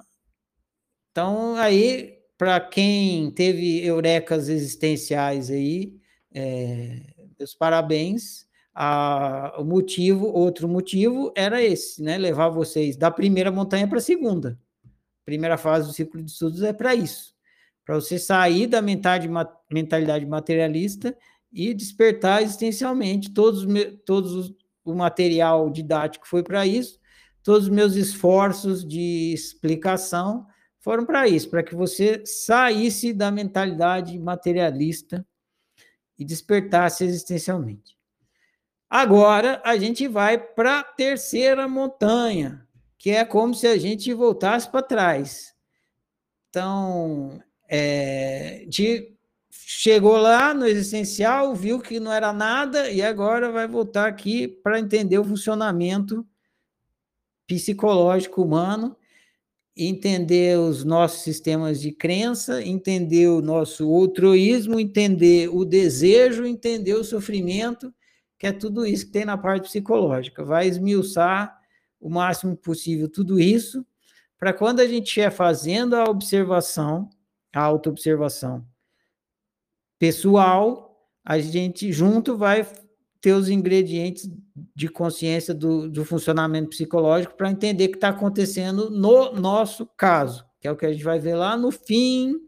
então, aí, para quem teve eurecas existenciais aí, é, meus parabéns. Ah, o motivo, outro motivo era esse, né? Levar vocês da primeira montanha para a segunda primeira fase do ciclo de estudos é para isso, para você sair da mentalidade materialista e despertar existencialmente. Todos, todos os, o material didático foi para isso, todos os meus esforços de explicação foram para isso, para que você saísse da mentalidade materialista e despertasse existencialmente. Agora a gente vai para a terceira montanha, que é como se a gente voltasse para trás. Então, é, de, chegou lá no existencial, viu que não era nada e agora vai voltar aqui para entender o funcionamento psicológico humano, entender os nossos sistemas de crença, entender o nosso outroísmo, entender o desejo, entender o sofrimento, que é tudo isso que tem na parte psicológica. Vai esmiuçar o máximo possível tudo isso, para quando a gente estiver fazendo a observação, a autoobservação pessoal, a gente junto vai ter os ingredientes de consciência do, do funcionamento psicológico para entender o que está acontecendo no nosso caso, que é o que a gente vai ver lá no fim,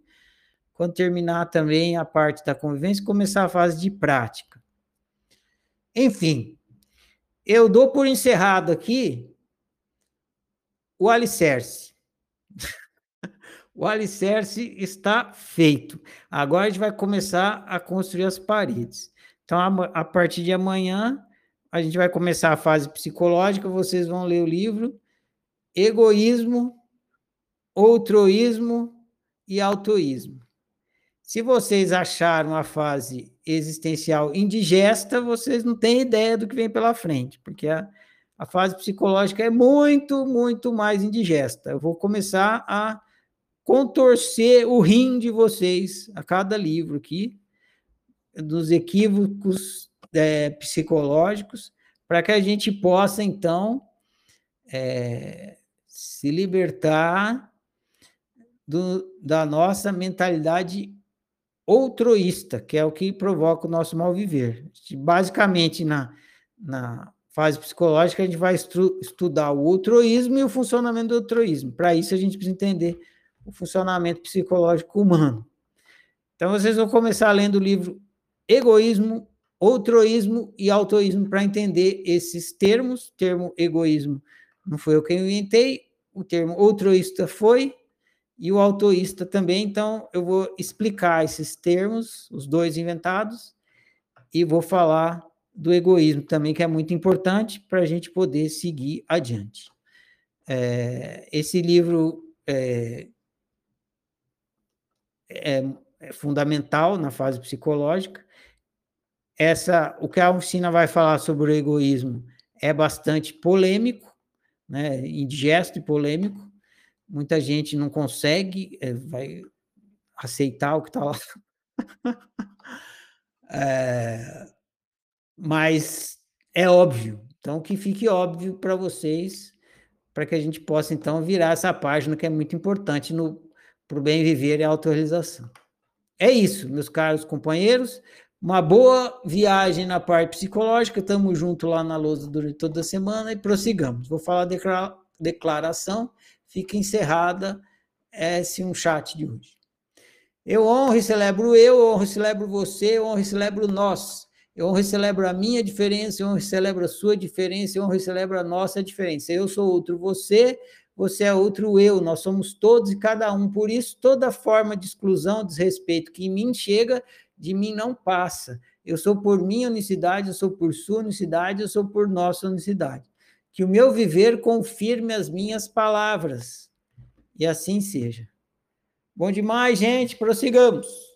quando terminar também a parte da convivência, começar a fase de prática. Enfim, eu dou por encerrado aqui o alicerce. o alicerce está feito. Agora a gente vai começar a construir as paredes. Então, a, partir de amanhã, a gente vai começar a fase psicológica. Vocês vão ler o livro Egoísmo outroísmo e autoísmo. Se vocês acharam a fase existencial indigesta, vocês não têm ideia do que vem pela frente, porque a, a fase psicológica é muito, muito mais indigesta. Eu vou começar a contorcer o rim de vocês a cada livro aqui, dos equívocos é, psicológicos, para que a gente possa, então, é, se libertar do, da nossa mentalidade outroísta, que é o que provoca o nosso mal viver. Basicamente, na, na fase psicológica, a gente vai estu, estudar o outroísmo e o funcionamento do outroísmo. Para isso, a gente precisa entender o funcionamento psicológico humano. Então, vocês vão começar lendo o livro Egoísmo, Outroísmo e Autoísmo para entender esses termos. Termo egoísmo não foi eu quem inventei, o termo outroísta foi, e o autoísta também. Então, eu vou explicar esses termos, os dois inventados, e vou falar do egoísmo também, que é muito importante para a gente poder seguir adiante. É, esse livro é, é, é, fundamental na fase psicológica. Essa, o que a oficina vai falar sobre o egoísmo é bastante polêmico, né, indigesto e polêmico, muita gente não consegue é, vai aceitar o que está lá. é, mas é óbvio. Então, que fique óbvio para vocês, para que a gente possa, então, virar essa página que é muito importante para o bem viver e a autorrealização. É isso, meus caros companheiros. Uma boa viagem na parte psicológica. Estamos juntos lá na lousa durante toda a semana e prossigamos. Vou falar a declaração fica encerrada esse um chat de hoje. Eu honro e celebro eu, honro e celebro você, honro e celebro nós. Eu honro e celebro a minha diferença, eu honro e celebro a sua diferença, eu honro e celebro a nossa diferença. Eu sou outro você, você é outro eu, nós somos todos e cada um. Por isso, toda forma de exclusão, desrespeito que em mim chega, de mim não passa. Eu sou por minha unicidade, eu sou por sua unicidade, eu sou por nossa unicidade que o meu viver confirme as minhas palavras. E assim seja. Bom demais, gente. Prossigamos.